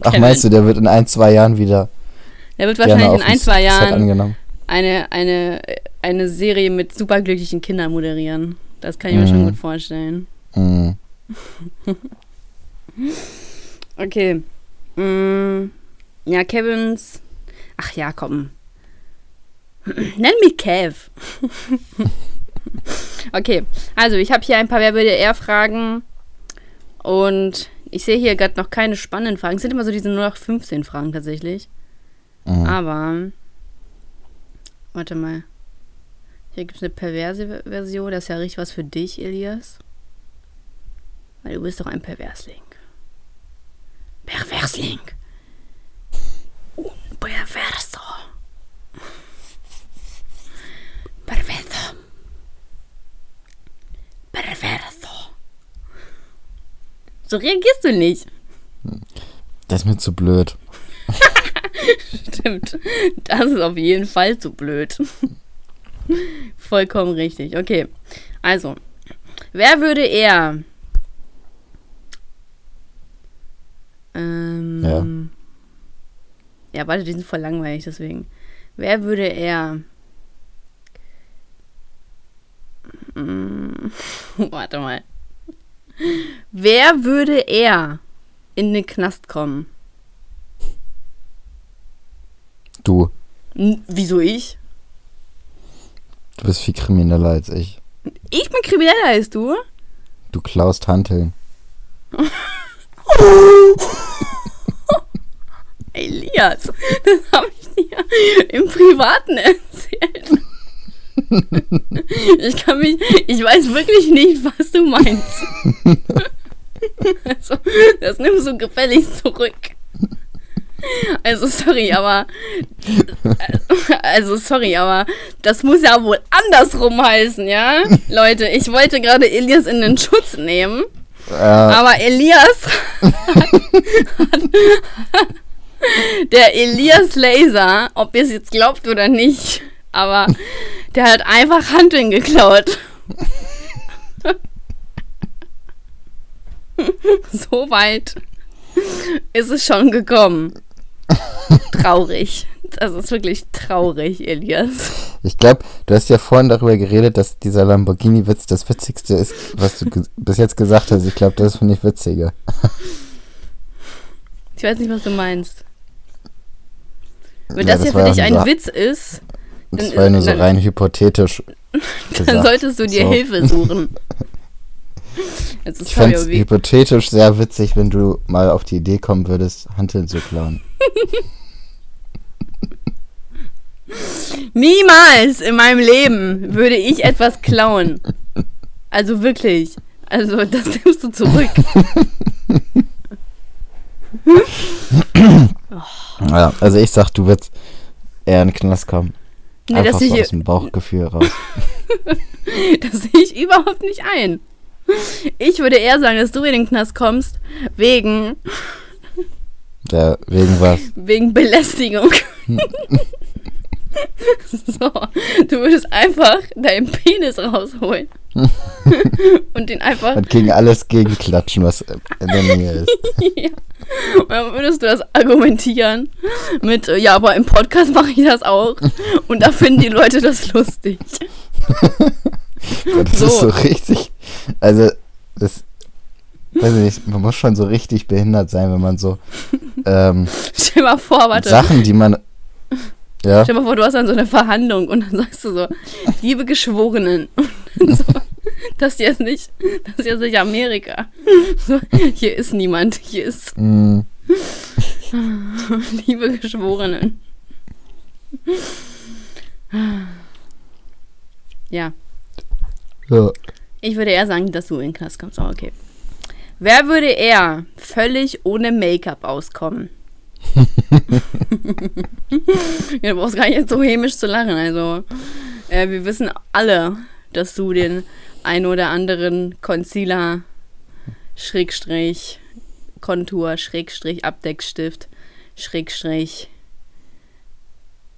Ach, Kevin. meinst du, der wird in ein, zwei Jahren wieder Er wird wahrscheinlich in ein, zwei Jahren angenommen? Eine, eine, eine Serie mit superglücklichen Kindern moderieren. Das kann ich mir Mhm. schon gut vorstellen. Mhm. Okay. Mm, ja, Kevins. Ach ja, komm. Nenn mich Kev. okay, also ich habe hier ein paar Wer würde eher Fragen. Und ich sehe hier gerade noch keine spannenden Fragen. Es sind immer so diese 0815 Fragen tatsächlich. Mhm. Aber. Warte mal. Hier gibt es eine perverse Ver- Version. Das ist ja richtig was für dich, Elias. Weil du bist doch ein Perversling. Perversling. Un perverso. Perverso. Perverso. So reagierst du nicht. Das ist mir zu blöd. Stimmt. Das ist auf jeden Fall zu blöd. Vollkommen richtig. Okay. Also, wer würde eher. Ähm, ja. warte, die sind voll langweilig, deswegen. Wer würde eher. Mm, warte mal. Wer würde eher in den Knast kommen? Du, N wieso ich? du bist viel krimineller als ich. Ich bin krimineller als du? Du klaust Hanteln. Elias, das habe ich dir im Privaten erzählt. Ich kann mich, ich weiß wirklich nicht, was du meinst. Also, das nimmst du gefälligst zurück. Also, sorry, aber. Also, sorry, aber das muss ja wohl andersrum heißen, ja? Leute, ich wollte gerade Elias in den Schutz nehmen. Äh, Aber Elias hat, hat, der Elias Laser, ob ihr es jetzt glaubt oder nicht, aber der hat einfach Handeln geklaut. so weit ist es schon gekommen. Traurig. Das ist wirklich traurig, Elias. Ich glaube, du hast ja vorhin darüber geredet, dass dieser Lamborghini-Witz das Witzigste ist, was du bis jetzt gesagt hast. Ich glaube, das finde ich witziger. Ich weiß nicht, was du meinst. Wenn Ja, das, hier war für dich ein so- Witz ist, Das Dann- war ja nur so dann- rein hypothetisch. dann gesagt. solltest du dir So. Hilfe suchen. Ich fände es hypothetisch sehr witzig, wenn du mal auf die Idee kommen würdest, Hanteln zu klauen. Niemals in meinem Leben würde ich etwas klauen. Also wirklich. Also das nimmst du zurück. Ja, also ich sag, du wirst eher in den Knast kommen. Nee, das Einfach sehe so ich, aus dem Bauchgefühl raus. das sehe ich überhaupt nicht ein. Ich würde eher sagen, dass du in den Knast kommst wegen, Ja, wegen was? wegen Belästigung. so, du würdest einfach deinen Penis rausholen und den einfach Und gegen alles gegenklatschen, was in der Nähe ist. Ja. Und dann würdest du das argumentieren mit, ja, aber im Podcast mache ich das auch. Und da finden die Leute das lustig. Das So. ist so richtig. Also, das. Weiß ich nicht, man muss schon so richtig behindert sein, wenn man so ähm, Stell mal vor, warte. Sachen, die man. Ja, Stell mal vor, du hast dann so eine Verhandlung und dann sagst du so, liebe Geschworenen. So, das hier ist nicht, das hier ist nicht Amerika. So, hier ist niemand, hier ist mh, liebe Geschworenen. Ja. Ja. Ich würde eher sagen, dass du in den Knast kommst, aber okay. Wer würde eher völlig ohne Make-up auskommen? ja, du brauchst gar nicht so hämisch zu lachen. Also, äh, wir wissen alle, dass du den ein oder anderen Concealer, Schrägstrich, Kontur, Schrägstrich, Abdeckstift, Schrägstrich,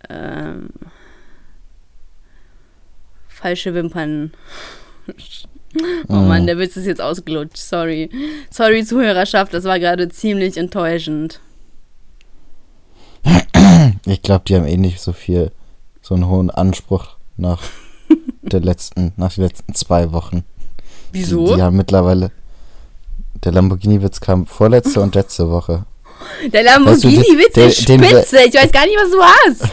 ähm, falsche Wimpern. Oh Mann, der Witz ist jetzt ausgelutscht. Sorry. Sorry, Zuhörerschaft, das war gerade ziemlich enttäuschend. Ich glaube, die haben eh nicht so viel, so einen hohen Anspruch nach der letzten, nach den letzten zwei Wochen. Wieso? Die, die haben mittlerweile. Der Lamborghini-Witz kam vorletzte und letzte Woche. Der Lamborghini-Witz ist den- den- spitze. Ich weiß gar nicht, was du hast.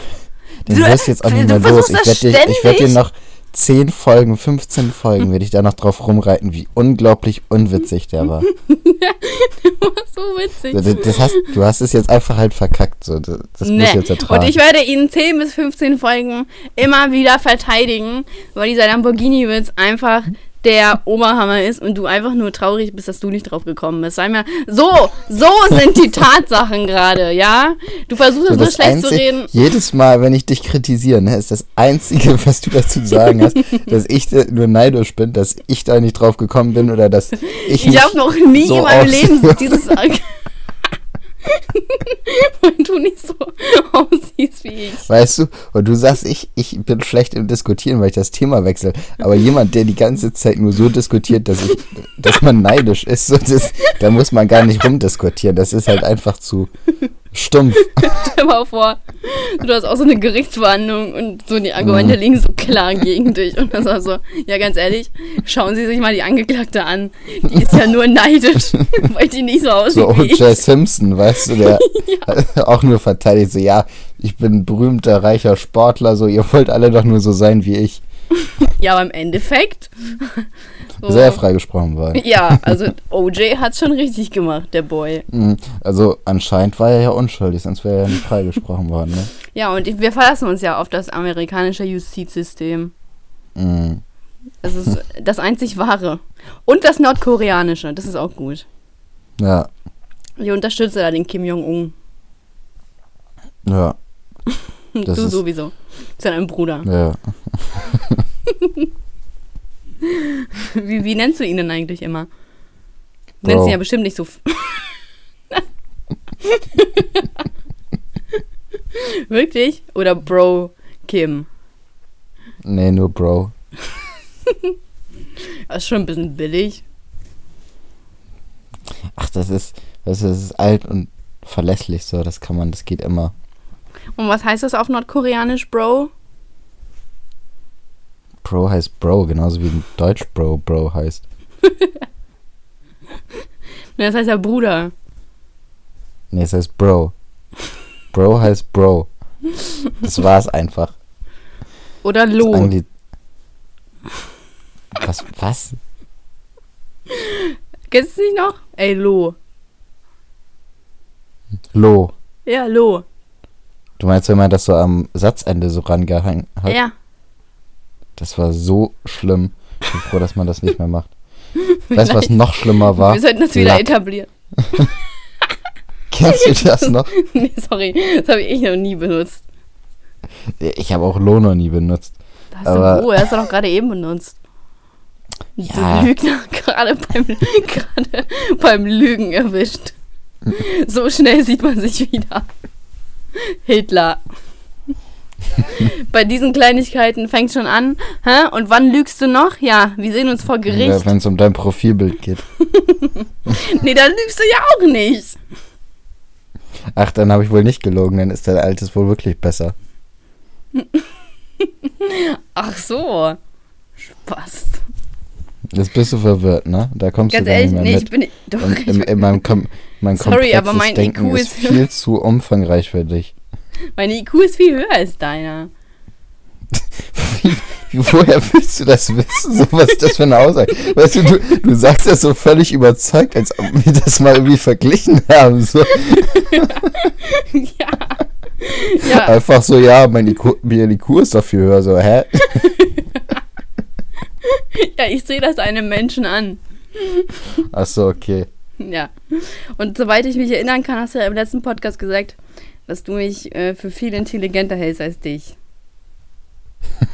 Den Du- wirst jetzt auch nicht mehr los. Ich werde dir, werd dir noch 10 Folgen, 15 Folgen, werde ich da noch drauf rumreiten, wie unglaublich unwitzig der war. so witzig. So, das, das hast, du hast es jetzt einfach halt verkackt. So, das das muss Nee. jetzt ertragen. Und ich werde ihn 10 bis 15 Folgen immer wieder verteidigen, weil dieser Lamborghini-Witz einfach der Oberhammer ist und du einfach nur traurig bist, dass du nicht drauf gekommen bist. Sei mal, so, so sind die Tatsachen gerade, ja? Du versuchst So, das schlecht zu Einzig- reden. Jedes Mal, wenn ich dich kritisiere, ne, ist das Einzige, was du dazu sagen hast, dass ich nur neidisch bin, dass ich da nicht drauf gekommen bin oder dass ich Ich habe noch nie so in meinem Leben dieses. Weil du nicht so aussiehst wie ich. Weißt du, und du sagst, ich, ich bin schlecht im Diskutieren, weil ich das Thema wechsle. Aber jemand, der die ganze Zeit nur so diskutiert, dass, ich, dass man neidisch ist, so das, da muss man gar nicht rumdiskutieren. Das ist halt einfach zu stumpf. Stell mal vor, du hast auch so eine Gerichtsverhandlung und so die Argumente Mhm. liegen so klar gegen dich. Und das war so, ja, ganz ehrlich, schauen Sie sich mal die Angeklagte an. Die ist ja nur neidisch, weil die nicht so aussieht So. O.J. Simpson, weißt du, der auch nur verteidigt, so, ja, ich bin ein berühmter, reicher Sportler, so, ihr wollt alle doch nur so sein wie ich. Ja, aber im Endeffekt. So- Sehr freigesprochen worden. Ja, also OJ hat schon richtig gemacht, der Boy. Mhm. Also anscheinend war er ja unschuldig, sonst wäre er ja nicht freigesprochen worden, ne? Ja, und wir verlassen uns ja auf das amerikanische Justizsystem. Mhm. Das ist das einzig wahre. Und das nordkoreanische, das ist auch gut. Ja, Ich unterstütze da den Kim Jong-un. ja, Du sowieso. Ist ja dein Bruder. ja. Wie, wie nennst du ihn denn eigentlich immer? Du nennst ihn ja bestimmt nicht so. Wirklich? Oder Bro Kim? Nee, nur Bro. Das ist schon ein bisschen billig. Ach, das ist, das ist alt und verlässlich so, das kann man, das geht immer. Und was heißt das auf Nordkoreanisch, Bro? Bro heißt Bro, genauso wie in Deutsch Bro Bro heißt. Das heißt ja Bruder. Nee, es heißt Bro. Bro heißt Bro. Das war's einfach. Oder Lo. Angli was? Was? Kennst du nicht noch? Ey, Lo. Lo. Ja, Lo. Du meinst, wenn man das so am Satzende so rangehangen hat? Ja. Das war so schlimm. Ich bin froh, dass man das nicht mehr macht. Weißt du, was noch schlimmer war? Wir sollten das wieder Lack. etablieren. Kennst du das noch? nee, sorry. Das habe ich noch nie benutzt. Ich habe auch Lo noch nie benutzt. Das wo? Das hast du doch gerade eben benutzt. Ja. Lügner, gerade beim, gerade beim Lügen erwischt. So schnell sieht man sich wieder. Hitler. Bei diesen Kleinigkeiten fängt schon an. Hä? Und wann lügst du noch? Ja, wir sehen uns vor Gericht. Wenn es um dein Profilbild geht. Nee, da lügst du ja auch nicht. Ach, dann habe ich wohl nicht gelogen, dann ist dein altes wohl wirklich besser. Ach so. Spaß. Jetzt bist du verwirrt, ne? Da kommst Ganz du gar ehrlich, nicht mehr nee, ich mit. bin. Doch, ich in, in meinem, mein Sorry, aber mein Denken IQ ist- viel zu umfangreich für dich. Meine IQ ist viel höher als deiner. Wie, woher willst du das wissen? So, was ist das für eine Aussage? Weißt du, du, du sagst das so völlig überzeugt, als ob wir das mal irgendwie verglichen haben. So. ja. Ja, Einfach so, ja, mein IQ, mein IQ ist doch viel höher. So, hä? ja, ich sehe das einem Menschen an. Ach so, okay. Ja. Und soweit ich mich erinnern kann, hast du ja im letzten Podcast gesagt, dass du mich äh, für viel intelligenter hältst als dich.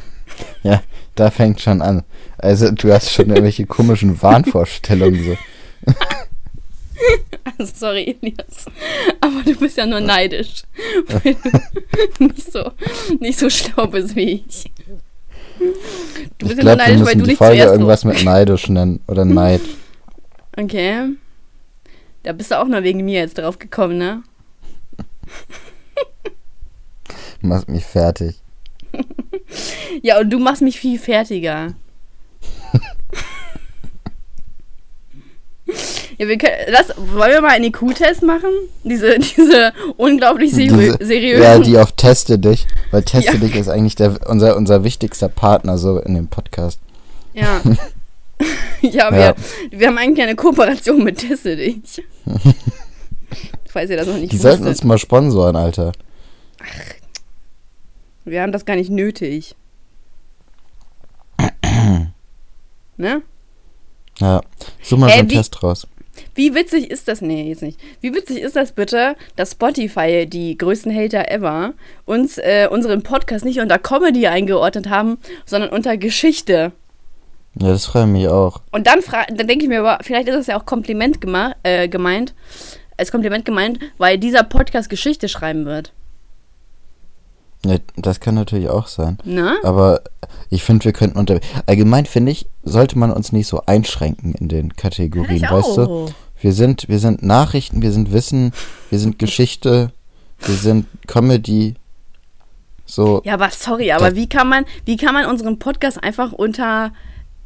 Ja, da fängt schon an. Also, du hast schon irgendwelche komischen Wahnvorstellungen. So. Also, sorry, Elias. Aber du bist ja nur neidisch. Weil du nicht so, nicht so schlau bist wie ich. Du Ich bist ja nur neidisch, weil du die nicht Folge zuerst. irgendwas mit neidisch nennen. Oder Neid. Okay. Da bist du auch nur wegen mir jetzt drauf gekommen, ne? Machst mich fertig. Ja, und du machst mich viel fertiger. ja, wir können. Lass, wollen wir mal einen IQ-Test machen? Diese, diese unglaublich seriö seriösen. Ja, die auf Teste dich. Weil Teste Ja. dich ist eigentlich der, unser, unser wichtigster Partner so in dem Podcast. Ja. ja, wir, Ja. wir haben eigentlich eine Kooperation mit Teste dich. Ich weiß ja das noch nicht Die sollten wusstet. uns mal sponsoren, Alter. Wir haben das gar nicht nötig. ne? Ja. Such mal Hä, so einen wie- Test raus. Wie witzig ist das? Nee, jetzt nicht. Wie witzig ist das bitte, dass Spotify, die größten Hater ever, uns äh, unseren Podcast nicht unter Comedy eingeordnet haben, sondern unter Geschichte. Ja, das freut mich auch. Und dann, dann denke ich mir, aber vielleicht ist das ja auch Kompliment äh, gemeint, als Kompliment gemeint, weil dieser Podcast Geschichte schreiben wird. Ja, das kann natürlich auch sein. Ne? Aber ich finde, wir könnten unter. Allgemein finde ich, sollte man uns nicht so einschränken in den Kategorien, Ich weißt du? Wir sind, wir sind Nachrichten, wir sind Wissen, wir sind Geschichte, wir sind Comedy. So, Ja, aber sorry, aber wie kann man, wie kann man unseren Podcast einfach unter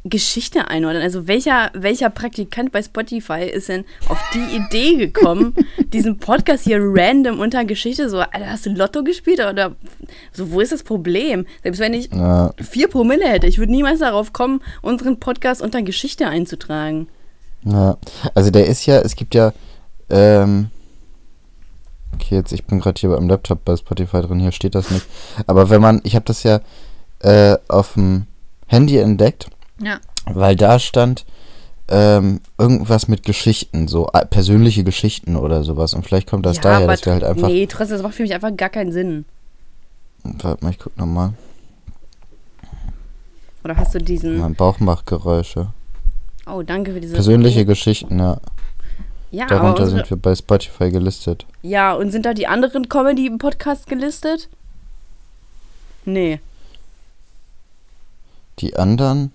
Geschichte einordnen? Also welcher, welcher Praktikant bei Spotify ist denn auf die Idee gekommen, diesen Podcast hier random unter Geschichte so, Alter, hast du Lotto gespielt oder so, wo ist das Problem? Selbst wenn ich ja, vier Promille hätte, ich würde niemals darauf kommen, unseren Podcast unter Geschichte einzutragen. ja. Also der ist ja, es gibt ja, ähm, okay, jetzt, ich bin gerade hier beim Laptop bei Spotify drin, hier steht das nicht. Aber wenn man, ich habe das ja äh, auf dem Handy entdeckt, Ja. weil da stand ähm, irgendwas mit Geschichten, so äh, persönliche Geschichten oder sowas. Und vielleicht kommt das ja, daher, dass wir halt einfach. Nee, trotzdem, das macht für mich einfach gar keinen Sinn. Warte mal, ich guck nochmal. Oder hast du diesen. Mein Bauch macht Geräusche. Oh, danke für diese. Persönliche Geschichten, ja. Ja, Darunter sind wir bei Spotify gelistet. Ja, und sind da die anderen Comedy-Podcasts gelistet? Nee. Die anderen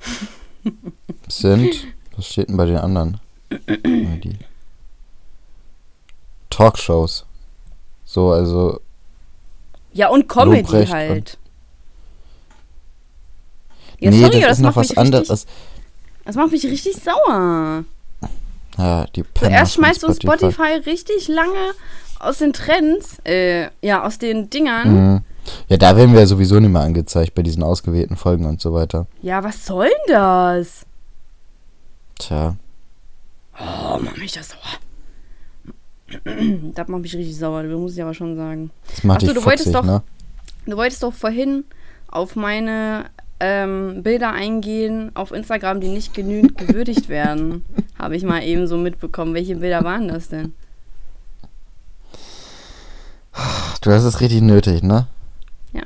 sind. Was steht denn bei den anderen? Die Talkshows. So, also. Ja, und Comedy Lobrecht halt. Ja, nee, sorry, das ist das noch macht was richtig, anderes. das macht mich richtig sauer. Ja, die Penner Zuerst schmeißt du Spotify richtig lange aus den Trends, äh, ja, aus den Dingern. Mhm. Ja, da werden wir ja sowieso nicht mehr angezeigt bei diesen ausgewählten Folgen und so weiter. Ja, was soll denn das? Tja. Oh, macht mich das sauer. das macht mich richtig sauer, muss ich aber schon sagen. Das macht Ach so, dich du wolltest fuchsig, doch- ne? Du wolltest doch vorhin auf meine ähm, Bilder eingehen auf Instagram, die nicht genügend gewürdigt werden. Habe ich mal eben so mitbekommen. Welche Bilder waren das denn? Du hast es richtig nötig, ne? Ja.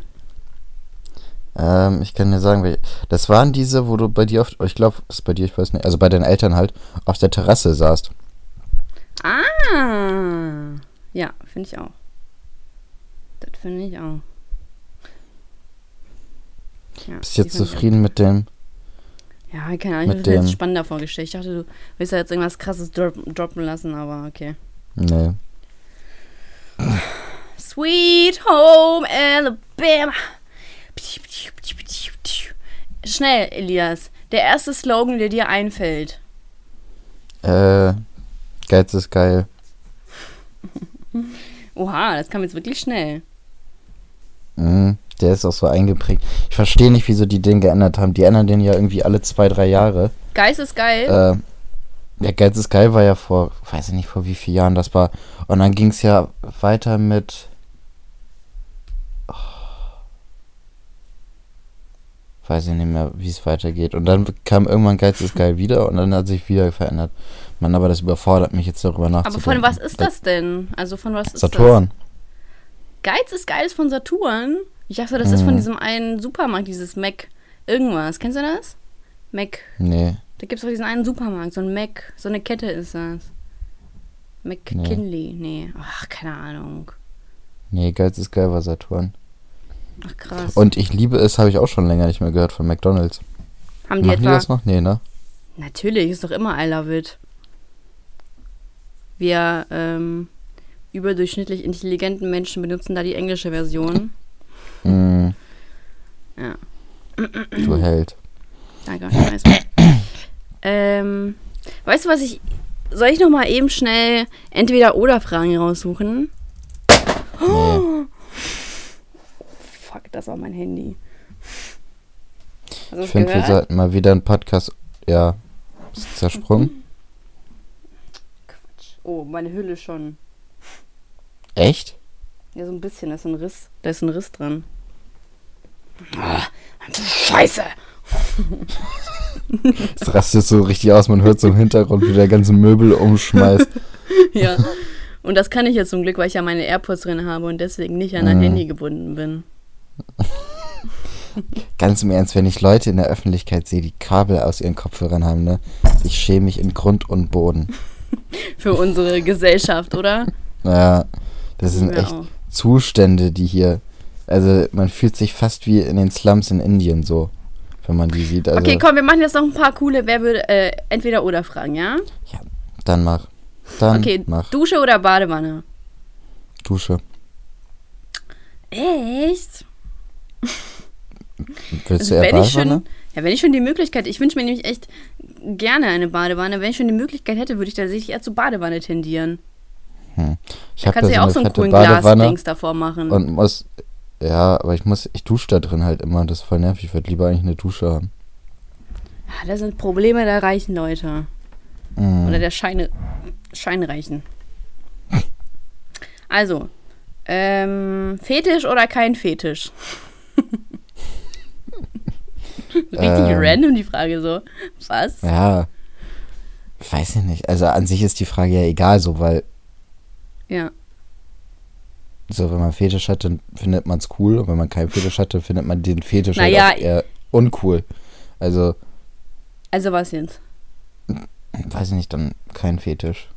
Ähm, ich kann dir sagen, das waren diese, wo du bei dir auf, ich glaube, das ist bei dir, ich weiß nicht, also bei deinen Eltern halt, auf der Terrasse saßt. Ah! Ja, finde ich auch. Das finde ich auch. Ja, Bist die jetzt zufrieden mit dem? Ja, keine Ahnung, ich habe mir jetzt spannender vorgestellt. Ich dachte, du willst ja jetzt irgendwas krasses drop droppen lassen, aber okay. Nee. Sweet Home Alabama. Schnell, Elias. Der erste Slogan, der dir einfällt. Äh, Geiz ist geil. Oha, das kam jetzt wirklich schnell. Mhm, der ist auch so eingeprägt. Ich verstehe nicht, wieso die den geändert haben. Die ändern den ja irgendwie alle zwei, drei Jahre. Geist ist geil. Äh, ja, Geiz ist geil war ja vor, weiß ich nicht, vor wie vielen Jahren das war. Und dann ging es ja weiter mit. Oh. Weiß ich nicht mehr, wie es weitergeht. Und dann kam irgendwann Geiz ist geil wieder und dann hat sich wieder verändert. Mann, aber das überfordert mich jetzt darüber aber nachzudenken. von was ist das denn? Also von was ist Saturn. das? Geiz ist geil ist von Saturn. Ich dachte, das ist von Mhm. diesem einen Supermarkt, dieses Mac. Irgendwas. Kennst du das? Mac. Nee. Da gibt es doch diesen einen Supermarkt, so ein Mac. So eine Kette ist das. McKinley. Nee. Ach, keine Ahnung. Nee, Geiz ist geil war Saturn. Ach, krass. Und ich liebe es, habe ich auch schon länger nicht mehr gehört von McDonalds. Haben die Machen die etwa. das noch? Nee, ne? Natürlich, ist doch immer I love it. Wir ähm, überdurchschnittlich intelligenten Menschen benutzen da die englische Version. Mm, Ja, du Held. danke. Ich weiß. ähm, weißt du, was ich. Soll ich noch mal eben schnell entweder oder Fragen raussuchen? Nee. Fuck, das war mein Handy. Ich finde, wir sollten mal wieder einen Podcast. Ja. Ist zersprungen? Quatsch. Oh, meine Hülle schon. Echt? Ja, so ein bisschen. Da ist ein Riss. Da ist ein Riss dran. Ah, Scheiße! Es rastet so richtig aus, man hört so im Hintergrund, wie der ganze Möbel umschmeißt. Ja. Und das kann ich jetzt zum Glück, weil ich ja meine AirPods drin habe und deswegen nicht an ein Mhm. Handy gebunden bin. Ganz im Ernst, wenn ich Leute in der Öffentlichkeit sehe, die Kabel aus ihren Kopfhörern haben, ne? Ich schäme mich in Grund und Boden. Für unsere Gesellschaft, oder? Ja, das sind echt auch. Zustände, die hier. Also, man fühlt sich fast wie in den Slums in Indien so, wenn man die sieht. Also, Okay, komm, wir machen jetzt noch ein paar coole Wer würde, äh, entweder oder Fragen, ja? dann mach. Dann Okay, mach. Dusche oder Badewanne? Dusche. Echt? Willst Also du eher wenn ich Badewanne? ja, wenn ich schon die Möglichkeit, ich wünsche mir nämlich echt gerne eine Badewanne. Wenn ich schon die Möglichkeit hätte, würde ich tatsächlich eher zur Badewanne tendieren. Ich Da habe kannst du ja ja auch so so eine einen coolen Glasdings davor machen. und muss. Ja, aber ich muss, ich dusche da drin halt immer, das ist voll nervig. Ich würde lieber eigentlich eine Dusche haben. ja, das sind Probleme der reichen Leute. Mhm. Oder der Scheine, Scheinreichen. Also, ähm, Fetisch oder kein Fetisch? Richtig Ähm. random die Frage so. Was? Ja. Weiß ich nicht. Also an sich ist die Frage ja egal so, weil Ja. so, wenn man Fetisch hat, dann findet man es cool. Und wenn man keinen Fetisch hat, dann findet man den Fetisch Naja, halt eher uncool. Also, Also was jetzt? weiß ich nicht, dann kein Fetisch.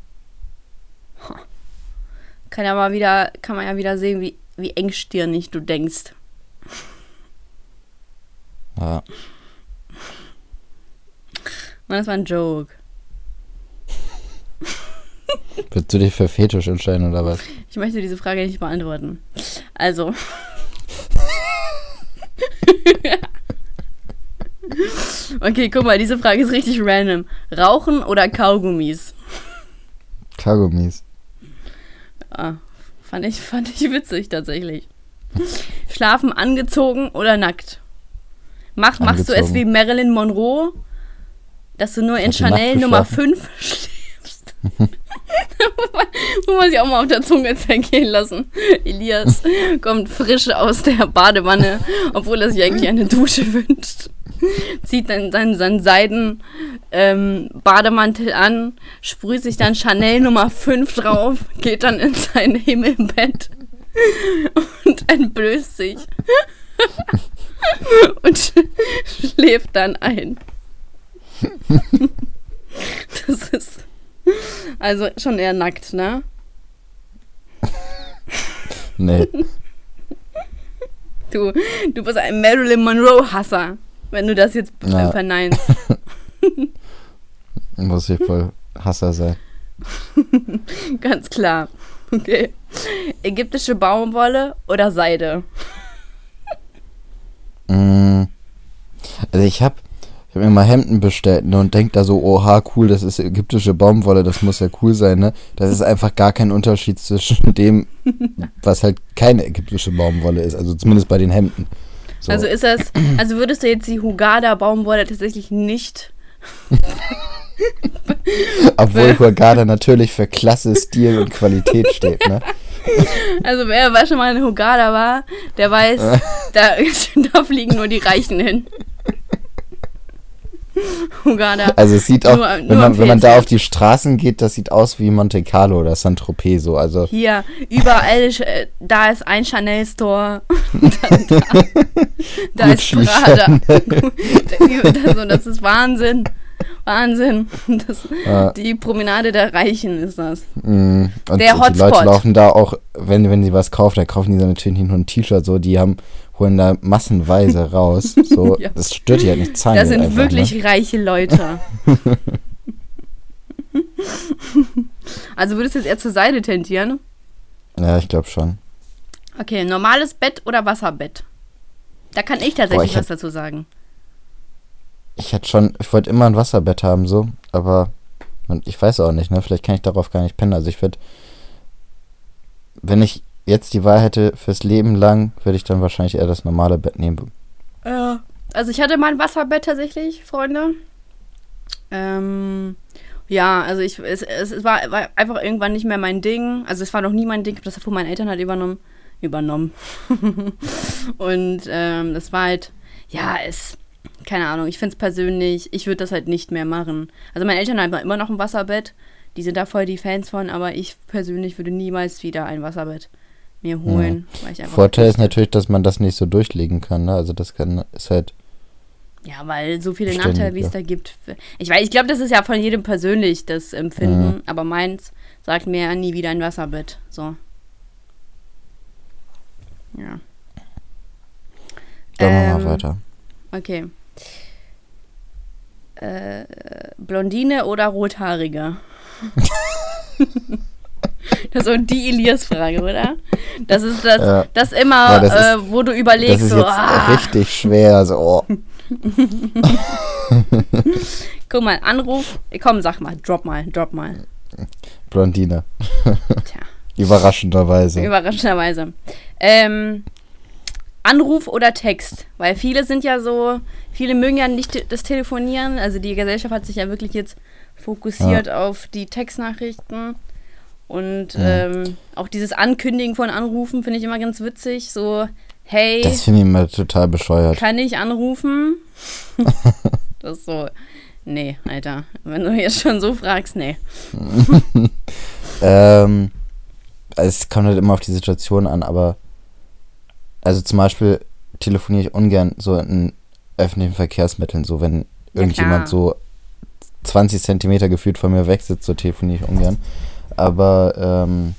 Kann ja mal wieder, kann man ja wieder sehen, wie, wie engstirnig du denkst. Ja. Das war ein Joke. Würdest du dich für Fetisch entscheiden oder was? Ich möchte diese Frage nicht beantworten. Also. Okay, guck mal, diese Frage ist richtig random. Rauchen oder Kaugummis? Kaugummis. Ah, fand ich, fand ich witzig tatsächlich. Schlafen angezogen oder nackt? Mach, machst du es wie Marilyn Monroe, dass du nur in Chanel Nummer geschlafen? 5 schläfst? Muss sich auch mal auf der Zunge zergehen lassen. Elias kommt frisch aus der Badewanne, obwohl er sich eigentlich eine Dusche wünscht. Zieht dann seinen, seinen Seiden ähm, an, sprüht sich dann Chanel Nummer 5 drauf, geht dann in sein Himmelbett und entblößt sich und sch- schläft dann ein. Das ist also schon eher nackt, ne? Nee. Du, du bist ein Marilyn Monroe-Hasser, wenn du das jetzt Ja. verneinst. Muss ich voll Hasser sein. Ganz klar. Okay. Ägyptische Baumwolle oder Seide? Mm. Also ich habe ich hab mir mal Hemden bestellt ne, und denk da so, oha, cool, das ist ägyptische Baumwolle, das muss ja cool sein, ne? Das ist einfach gar kein Unterschied zwischen dem, was halt keine ägyptische Baumwolle ist, also zumindest bei den Hemden. So. Also ist das, also würdest du jetzt die Hugada Baumwolle tatsächlich nicht Obwohl Hurghada natürlich für Klasse, Stil und Qualität steht, ne? Also wer, wer schon mal in Hugada war, der weiß, da, da fliegen nur die Reichen hin. Hugada. Also es sieht auch, Nur- wenn, nur man, wenn man da auf die Straßen geht, das sieht aus wie Monte Carlo oder Saint-Tropez so, also Hier, überall, äh, da ist ein Chanel-Store. da da, da ist Prada. das, das ist Wahnsinn. Wahnsinn. Das, Ja. Die Promenade der Reichen ist das. Mm, Der die Hotspot. Leute laufen da auch, wenn, wenn sie was kaufen, dann kaufen die so natürlich nicht nur ein T-Shirt, so, die haben, holen da massenweise raus. So, Ja. das stört die halt nicht, zahlen Das sind einfach, wirklich Ne? reiche Leute. also würdest du jetzt eher zur Seite tendieren? Ja, ich glaube schon. Okay, normales Bett oder Wasserbett? Da kann ich tatsächlich ich was dazu sagen. Ich hätte schon, ich wollte immer ein Wasserbett haben, so, aber ich weiß auch nicht, ne? Vielleicht kann ich darauf gar nicht pennen. Also ich würde, wenn ich jetzt die Wahl hätte fürs Leben lang, würde ich dann wahrscheinlich eher das normale Bett nehmen. Ja. Also ich hatte mal ein Wasserbett tatsächlich, Freunde. Ähm, ja, also ich, es, es, es war, war einfach irgendwann nicht mehr mein Ding. Also es war noch nie mein Ding. Ich habe das von meinen Eltern halt übernommen. Übernommen. Und ähm, das war halt, ja, es, keine Ahnung, ich finde es persönlich, ich würde das halt nicht mehr machen. Also meine Eltern haben immer noch ein Wasserbett. Die sind da voll die Fans von, aber ich persönlich würde niemals wieder ein Wasserbett mir holen. Einfach Vorteil ist natürlich, dass man das nicht so durchlegen kann, ne? Also das kann, ist halt, Ja, weil so viele Nachteile, wie es ja. da gibt. Ich weiß, ich glaube, das ist ja von jedem persönlich das Empfinden, aber meins sagt mir nie wieder ein Wasserbett. So. Ja. machen wir Ähm, mal weiter. Okay. Äh, Blondine oder Rothaarige? das ist so die Elias-Frage, oder? Das ist das, Ja. das immer, Ja, das ist- äh, wo du Das überlegst, ist so, jetzt ah, richtig schwer, so, oh. guck mal, Anruf, komm, sag mal, drop mal, drop mal. Blondine. Tja. Überraschenderweise. Überraschenderweise. Ähm, Anruf oder Text? Weil viele sind ja so, viele mögen ja nicht das Telefonieren. Also die Gesellschaft hat sich ja wirklich jetzt fokussiert auf die Textnachrichten. Und ähm, auch dieses Ankündigen von Anrufen finde ich immer ganz witzig. So, hey, Das finde ich immer total bescheuert. kann ich anrufen? das ist so, nee, Alter. Wenn du jetzt schon so fragst, nee. Ähm, es kommt halt immer auf die Situation an, aber also zum Beispiel telefoniere ich ungern so in öffentlichen Verkehrsmitteln, so wenn Ja, irgendjemand klar. so 20 Zentimeter gefühlt von mir weg sitzt, so telefoniere ich ungern. Aber ähm,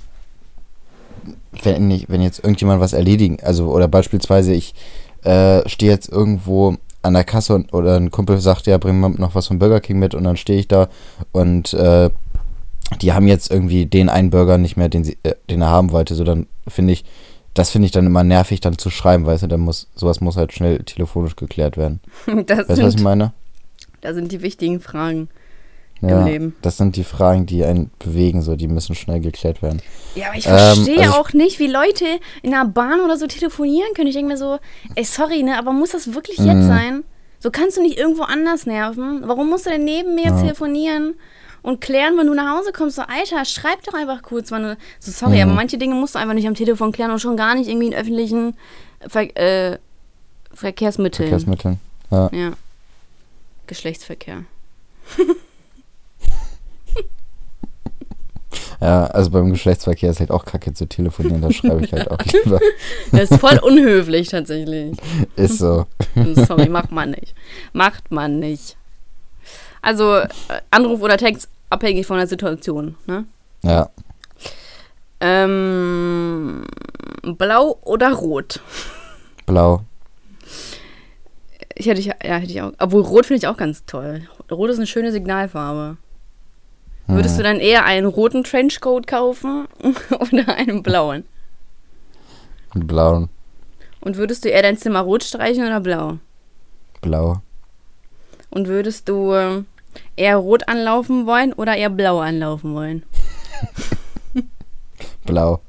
wenn, ich, wenn jetzt irgendjemand was erledigen, also oder beispielsweise ich äh, stehe jetzt irgendwo an der Kasse und, oder ein Kumpel sagt, ja, bring mal noch was vom Burger King mit und dann stehe ich da und äh, die haben jetzt irgendwie den einen Burger nicht mehr, den, sie, äh, den er haben wollte, so dann finde ich, das finde ich dann immer nervig, dann zu schreiben, weißt du, dann muss, sowas muss halt schnell telefonisch geklärt werden. Das Weißt du, was ich meine? Da sind die wichtigen Fragen. Ja, Leben. das sind die Fragen, die einen bewegen, so, die müssen schnell geklärt werden. Ja, aber ich Ähm, verstehe also ich- auch nicht, wie Leute in der Bahn oder so telefonieren können. Ich denke mir so, ey, sorry, ne, aber muss das wirklich jetzt Mhm. sein? So kannst du nicht irgendwo anders nerven. Warum musst du denn neben mir Ja. telefonieren und klären, wenn du nach Hause kommst? So, Alter, schreib doch einfach kurz, wann du. So, sorry, Mhm. aber manche Dinge musst du einfach nicht am Telefon klären und schon gar nicht irgendwie in öffentlichen Ver äh, Verkehrsmitteln. Verkehrsmitteln. Ja. Ja. Geschlechtsverkehr. ja, also beim Geschlechtsverkehr ist halt auch kacke zu telefonieren, da schreibe ich halt auch lieber. Das ist voll unhöflich tatsächlich. Ist so. Sorry, macht man nicht. Macht man nicht. Also äh, Anruf oder Text abhängig von der Situation. Ne? Ja, Ähm, blau oder rot? blau. Ich hätte ich, ja, hätte ich auch. Obwohl rot finde ich auch ganz toll. Rot ist eine schöne Signalfarbe. Würdest Hm. du dann eher einen roten Trenchcoat kaufen oder einen blauen? Mit blauen. Und würdest du eher dein Zimmer rot streichen oder blau? Blau. Und würdest du äh, eher rot anlaufen wollen oder eher blau anlaufen wollen? Blau.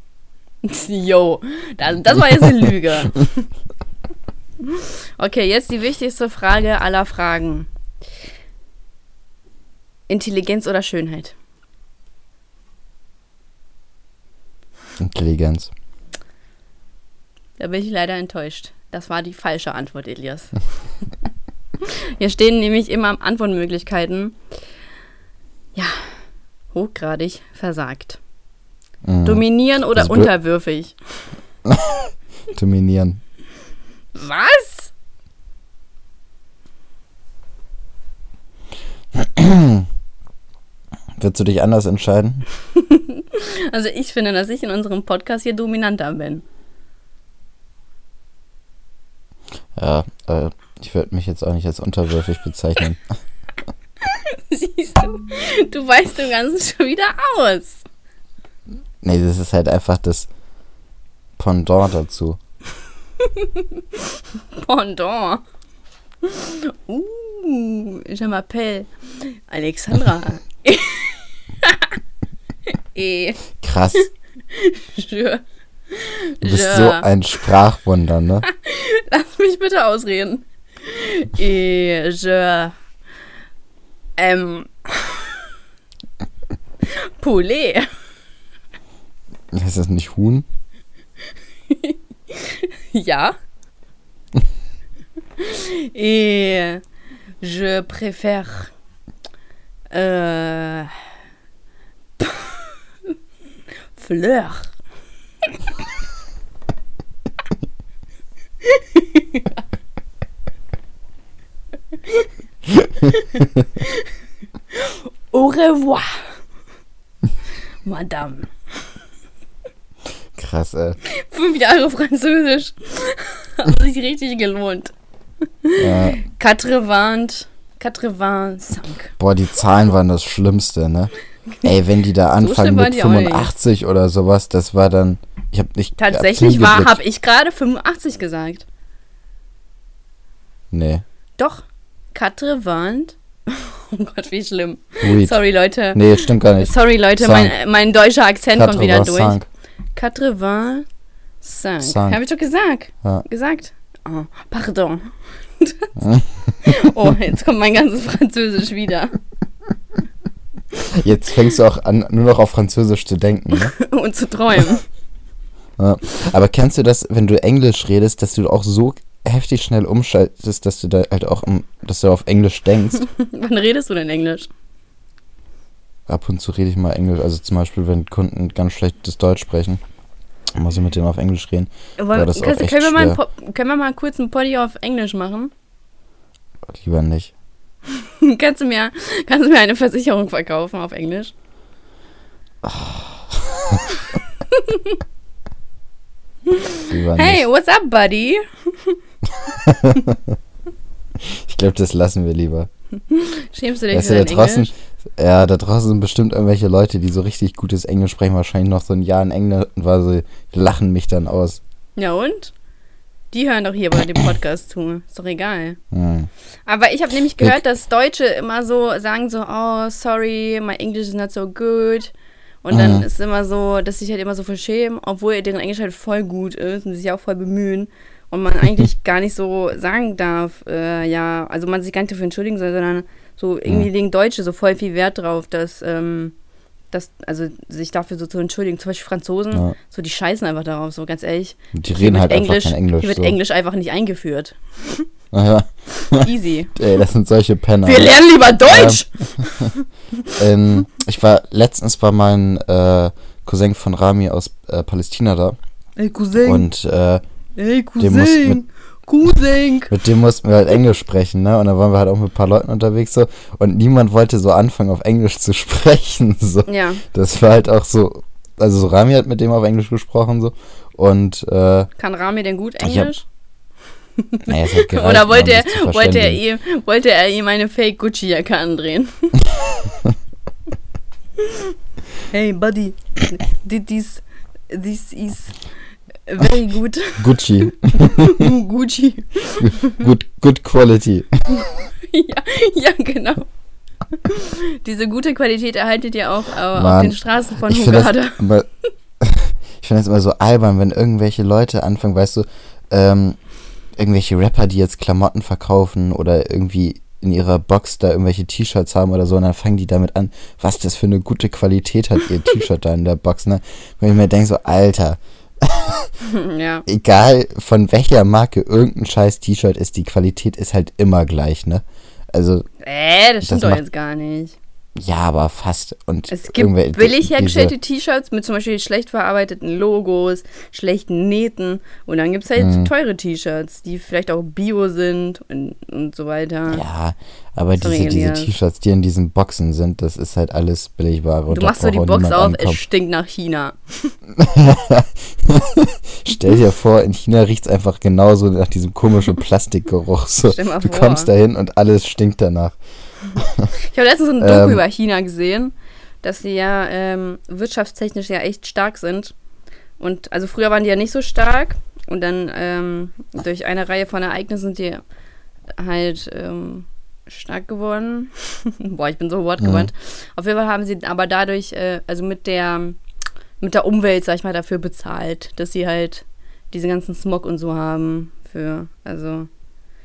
Jo, das, das war jetzt eine Lüge. Okay, jetzt die wichtigste Frage aller Fragen. Intelligenz oder Schönheit? Intelligenz. Da bin ich leider enttäuscht. Das war die falsche Antwort, Elias. Hier stehen nämlich immer Antwortmöglichkeiten. Ja, hochgradig versagt. Mhm. Dominieren oder Das unterwürfig? Dominieren. Was? Würdest du dich anders entscheiden? Also ich finde, dass ich in unserem Podcast hier dominanter bin. Ja, äh, ich würde mich jetzt auch nicht als unterwürfig bezeichnen. Siehst du, du weißt im Ganzen schon wieder aus. Nee, das ist halt einfach das Pendant dazu. Pendant. Uh, je m'appelle Alexandra. Et Krass. je, Du bist je, so ein Sprachwunder, ne? lass mich bitte ausreden. Et je ähm Poulet. Ist das nicht Huhn? Ja. Et je préfère euh, fleur. Au revoir, Madame. Krass, ey. Fünf Jahre Französisch. Hat sich richtig gelohnt. Ja. Quatre-vingt, quatre-vingt-cinq. Boah, die Zahlen waren das Schlimmste, ne? Ey, wenn die da anfangen waren mit die auch nicht. 85 oder sowas, das war dann. Ich hab nicht. Tatsächlich war, habe ich gerade 85 gesagt. Nee. Doch. Quatre-vingt. Oh Gott, wie schlimm. Weed. Sorry, Leute. Nee, stimmt gar nicht. Sorry, Leute, Cinq. mein, mein deutscher Akzent kommt wieder durch. 85. Quatre-vingt-cinq. Cinq. Habe ich doch gesagt. Ja. Gesagt. Oh, pardon. oh, jetzt kommt mein ganzes Französisch wieder. Jetzt fängst du auch an, nur noch auf Französisch zu denken, ne? Und zu träumen. Ja. Aber kennst du das, wenn du Englisch redest, dass du auch so heftig schnell umschaltest, dass du da halt auch, dass du auf Englisch denkst? Wann redest du denn Englisch? Ab und zu rede ich mal Englisch, also zum Beispiel, wenn Kunden ganz schlechtes Deutsch sprechen, muss ich mit denen auf Englisch reden. Kannst, echt können, wir mal ein schwer. Po- können wir mal kurz einen Poddy auf Englisch machen? Lieber nicht. kannst, du mir, kannst du mir eine Versicherung verkaufen auf Englisch? Lieber Hey, what's up, buddy? Ich glaube, das lassen wir lieber. Schämst du dich Weißt für du, da draußen, Englisch? ja, da draußen sind bestimmt irgendwelche Leute, die so richtig gutes Englisch sprechen, wahrscheinlich noch so ein Jahr in England, weil sie lachen mich dann aus. Ja und? Die hören doch hier bei dem Podcast zu. Ist doch egal. Hm. Aber ich habe nämlich gehört, dass Deutsche immer so sagen so, oh, sorry, my English is not so good. Und dann Mhm. ist immer so, dass sich halt immer so verschämen, obwohl deren Englisch halt voll gut ist und sie sich auch voll bemühen. Und man eigentlich gar nicht so sagen darf, äh, ja, also man sich gar nicht dafür entschuldigen soll, sondern so irgendwie Mhm. legen Deutsche so voll viel Wert drauf, dass, ähm, dass, also sich dafür so zu entschuldigen. Zum Beispiel Franzosen, Ja. so die scheißen einfach darauf, so ganz ehrlich. Die reden halt einfach kein Englisch. Hier wird so. Englisch einfach nicht eingeführt. Ja, Easy. ey, das sind solche Penner. Wir lernen lieber Deutsch! ähm, ich war letztens war mein äh, Cousin von Rami aus äh, Palästina da Ey, Cousin. und äh, Ey, Der muss mit- Cousin. mit dem mussten wir halt Englisch sprechen, ne? Und dann waren wir halt auch mit ein paar Leuten unterwegs so und niemand wollte so anfangen auf Englisch zu sprechen so. Ja, Das war halt auch so, also so Rami hat mit dem auf Englisch gesprochen so und äh, kann Rami denn gut Ich hab Englisch? naja, gereicht, Oder wollte er, wollte, er ihm, wollte er ihm eine Fake Gucci-Jacke andrehen? hey, buddy, this, this is very good. Gucci, Gucci. good, good quality. ja, ja, genau. Diese gute Qualität erhaltet ihr auch äh, auf den Straßen von Ich finde Hugada. das, immer- ich find das immer so albern, wenn irgendwelche Leute anfangen, weißt du, ähm, irgendwelche Rapper, die jetzt Klamotten verkaufen oder irgendwie in ihrer Box da irgendwelche T-Shirts haben oder so und dann fangen die damit an, was das für eine gute Qualität hat, ihr T-Shirt da in der Box, ne? Wenn ich mir denke, so, Alter, ja. egal von welcher Marke irgendein scheiß T-Shirt ist, die Qualität ist halt immer gleich, ne? Also, Äh, das stimmt Das doch jetzt gar nicht. Ja, aber fast. Und Es gibt billig hergestellte T-Shirts mit zum Beispiel schlecht verarbeiteten Logos, schlechten Nähten und dann gibt es halt Mhm. teure T-Shirts, die vielleicht auch Bio sind und, und so weiter. Ja, aber Sorry, diese. T-Shirts, die in diesen Boxen sind, das ist halt alles Billigware. du machst so die Box auf, es ankommen. stinkt nach China. Stell dir vor, in China riecht es einfach genauso nach diesem komischen Plastikgeruch. So. Du vor. kommst dahin und alles stinkt danach. Ich habe letztens so ein Doku Ähm. über China gesehen, dass sie ja ähm, wirtschaftstechnisch ja echt stark sind. Und also früher waren die ja nicht so stark und dann ähm, durch eine Reihe von Ereignissen sind die halt ähm, stark geworden. Boah, ich bin so wortgewandt. Auf jeden Fall haben sie aber dadurch, äh, also mit der mit der Umwelt, sag ich mal, dafür bezahlt, dass sie halt diese ganzen Smog und so haben. Für, also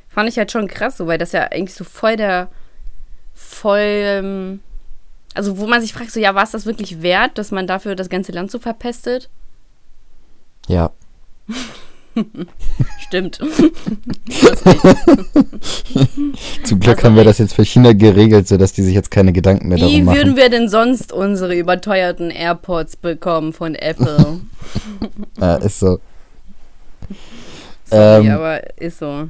fand ich halt schon krass, so, weil das ja eigentlich so voll der voll, ähm, also wo man sich fragt, so ja, war es das wirklich wert, dass man dafür das ganze Land so verpestet? Ja. Stimmt. Zum Glück Also haben wir das jetzt für China geregelt, sodass die sich jetzt keine Gedanken mehr Wie darum machen. würden wir denn sonst unsere überteuerten AirPods bekommen von Apple? Ja, ist so. Sorry, Ähm. aber ist so.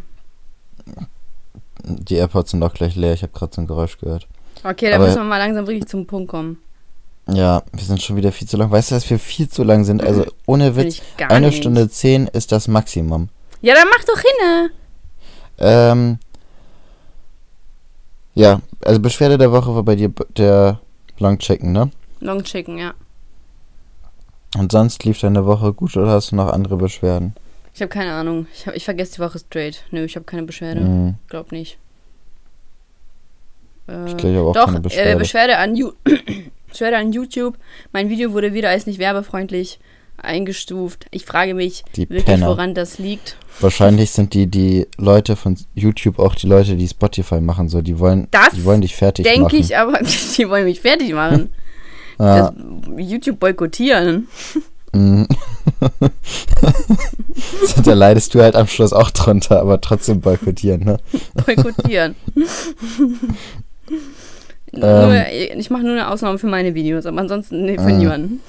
Die AirPods sind auch gleich leer. Ich habe gerade so ein Geräusch gehört. Okay, dann aber- müssen wir mal langsam wirklich zum Punkt kommen. Ja, wir sind schon wieder viel zu lang. Weißt du, dass wir viel zu lang sind? Also ohne Witz, eine nicht. Stunde zehn ist das Maximum. Ja, dann mach doch hin. Ähm, ja, also Beschwerde der Woche war bei dir der Long Chicken, ne? Long Chicken, ja. Und sonst lief deine Woche gut oder hast du noch andere Beschwerden? Ich habe keine Ahnung. Ich, hab, ich vergesse die Woche straight. Nö, ich habe keine Beschwerde. Mhm. Glaub nicht. Äh, Ich glaube, auch Doch, keine Beschwerde. Äh, Beschwerde, an Beschwerde an YouTube. Mein Video wurde wieder als nicht werbefreundlich eingestuft. Ich frage mich Die wirklich, Penner. woran das liegt. Wahrscheinlich sind die die Leute von YouTube auch die Leute, die Spotify machen, so die wollen, Das die wollen dich fertig Denke machen. ich, aber die wollen mich fertig machen. ja, Das YouTube boykottieren. da leidest du halt am Schluss auch drunter, aber trotzdem boykottieren, ne? Boykottieren. Ähm. nur, ich mache nur eine Ausnahme für meine Videos, aber ansonsten nee, für Mhm. niemanden.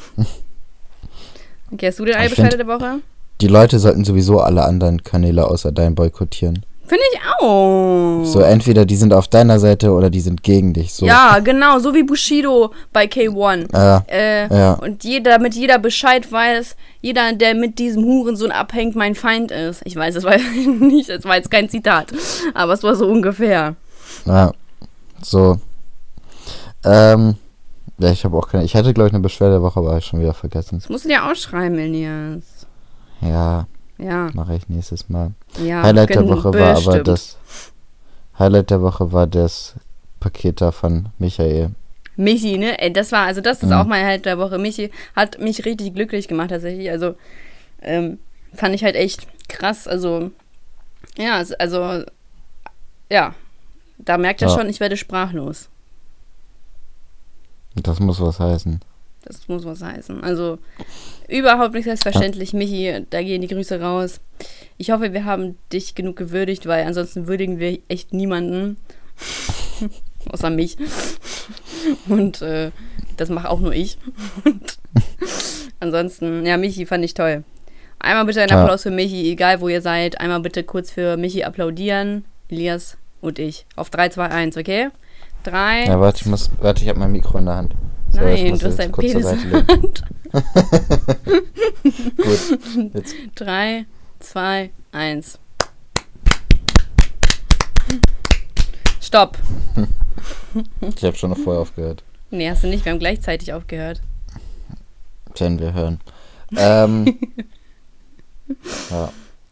Okay, hast du find- Beschwerde der Woche? Die Leute sollten sowieso alle anderen Kanäle außer deinen boykottieren. Finde ich auch. So, entweder die sind auf deiner Seite oder die sind gegen dich. So. Ja, genau, so wie Bushido bei K1. Ja, Äh, Ja. Und jeder, damit jeder Bescheid weiß, jeder, der mit diesem Hurensohn abhängt, mein Feind ist. Ich weiß, das war nicht, das war jetzt kein Zitat, aber es war so ungefähr. ja. So. Ähm. Ja, ich habe auch keine. Ich hatte, glaube ich, eine Beschwerde der Woche, aber hab ich schon wieder vergessen. Das musst du dir ausschreiben, Elias. Ja, Ja, mache ich nächstes Mal. ja. Highlight der Woche war aber bestimmt. das. Highlight der Woche war das Paket da von Michael. Michi, ne? Ey, das war, also das ist Mhm. auch mein Highlight der Woche. Michi hat mich richtig glücklich gemacht tatsächlich. Also ähm, fand ich halt echt krass. Also ja, also ja, da merkt er Ja. schon, ich werde sprachlos. Das muss was heißen. Das muss was heißen. Also überhaupt nicht selbstverständlich, Michi, da gehen die Grüße raus. Ich hoffe, wir haben dich genug gewürdigt, weil ansonsten würdigen wir echt niemanden. Außer mich. Und äh, das mache auch nur ich. Und ansonsten, ja, Michi fand ich toll. Einmal bitte einen Ja. Applaus für Michi, egal wo ihr seid. Einmal bitte kurz für Michi applaudieren. Elias und ich. Auf 3, 2, 1, okay? 3, Ja, warte, ich muss, warte, ich habe mein Mikro in der Hand. So, Nein, du hast jetzt dein kurz zur Penis. Gut, jetzt 3, 2, 1. Stopp. Ich habe schon noch vorher aufgehört. Nee, hast du nicht. Wir haben gleichzeitig aufgehört. Werden wir hören. Ähm, ja.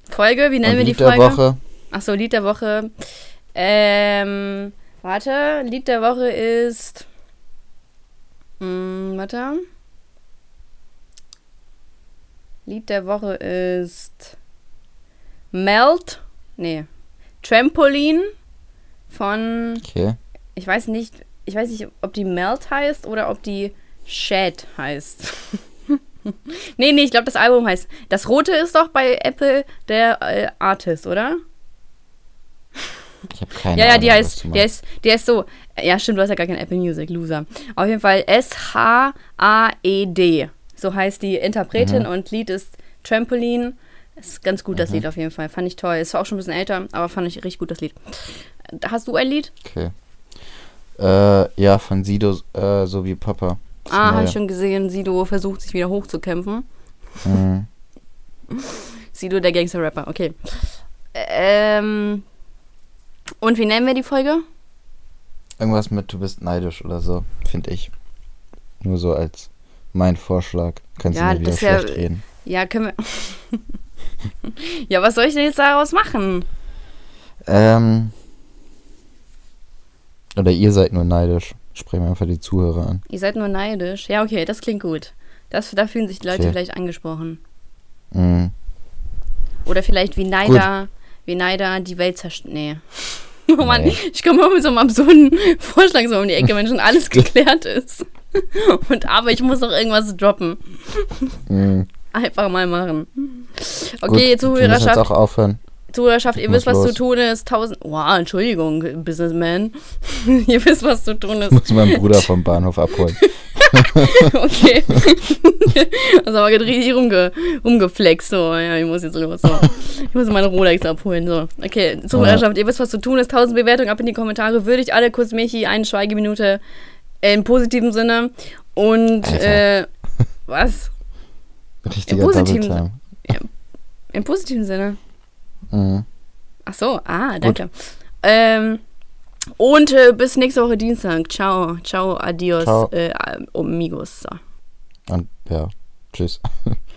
Folge, wie nennen Und wir die Lied der Folge? Woche. Achso, Lied der Woche. Ähm, warte, Lied der Woche ist. Hm, warte. Lied der Woche ist. Melt. Nee. Trampolin von. Okay. Ich weiß nicht, ich weiß nicht, ob die Melt heißt oder ob die Shed heißt. nee, nee, ich glaube, das Album heißt. Das rote ist doch bei Apple der äh, Artist, oder? Ich habe keine ja, ja, Ahnung. die heißt, die heißt, die heißt so. Ja, stimmt, du hast ja gar kein Apple Music, Loser. Auf jeden Fall S-H-A-E-D. So heißt die Interpretin Mhm. und Lied ist Trampoline. Ist ganz gut, das Mhm. Lied auf jeden Fall. Fand ich toll. Ist auch schon ein bisschen älter, aber fand ich richtig gut, das Lied. Hast du ein Lied? Okay. Äh, ja, von Sido, äh, so wie Papa. Das Ah, habe ich schon gesehen. Sido versucht sich wieder hochzukämpfen. Mhm. Sido, der Gangster-Rapper, okay. Ähm. Und wie nennen wir die Folge? Irgendwas mit du bist neidisch oder so, finde ich. Nur so als mein Vorschlag. Kannst Ja, du mir wieder ist ja- schlecht reden. Ja, können wir. ja, was soll ich denn jetzt daraus machen? Ähm. Oder ihr seid nur neidisch. Sprechen wir einfach die Zuhörer an. Ihr seid nur neidisch. Ja, okay, das klingt gut. Das, da fühlen sich die Leute Okay. vielleicht angesprochen. Mhm. Oder vielleicht wie Neider, wie Neider die Welt zerstört. Nee. Oh Mann, Nee. ich komme immer mit so einem absurden Vorschlag so um die Ecke, wenn schon alles geklärt ist. Und aber ich muss doch irgendwas droppen. Mhm. Einfach mal machen. Gut, Okay, Wir müssen jetzt Zuhörerschaft, auch aufhören. Zuhörerschaft, ihr wisst, was zu los. tun ist. Tausend. Wow, Entschuldigung, Businessman. ihr wisst, was zu tun ist. Ich muss meinen Bruder vom Bahnhof abholen. Okay. also aber gerade richtig rumge rumgeflext. So, ja, ich muss jetzt los. So. Ich muss meine Rolex abholen. So. Okay, Zuhörerschaft, ihr wisst, was zu tun ist. 1000 Bewertungen ab in die Kommentare. Würde ich alle kurz Michi eine Schweigeminute äh, im positiven Sinne. Und äh, was? Richtiger positiven Double Time. Im positiven Sinne. Mhm. Ach so, ah, danke. Ähm, und äh, bis nächste Woche Dienstag. Ciao, ciao, adios, Ciao. Äh, amigos. So. Und ja, tschüss.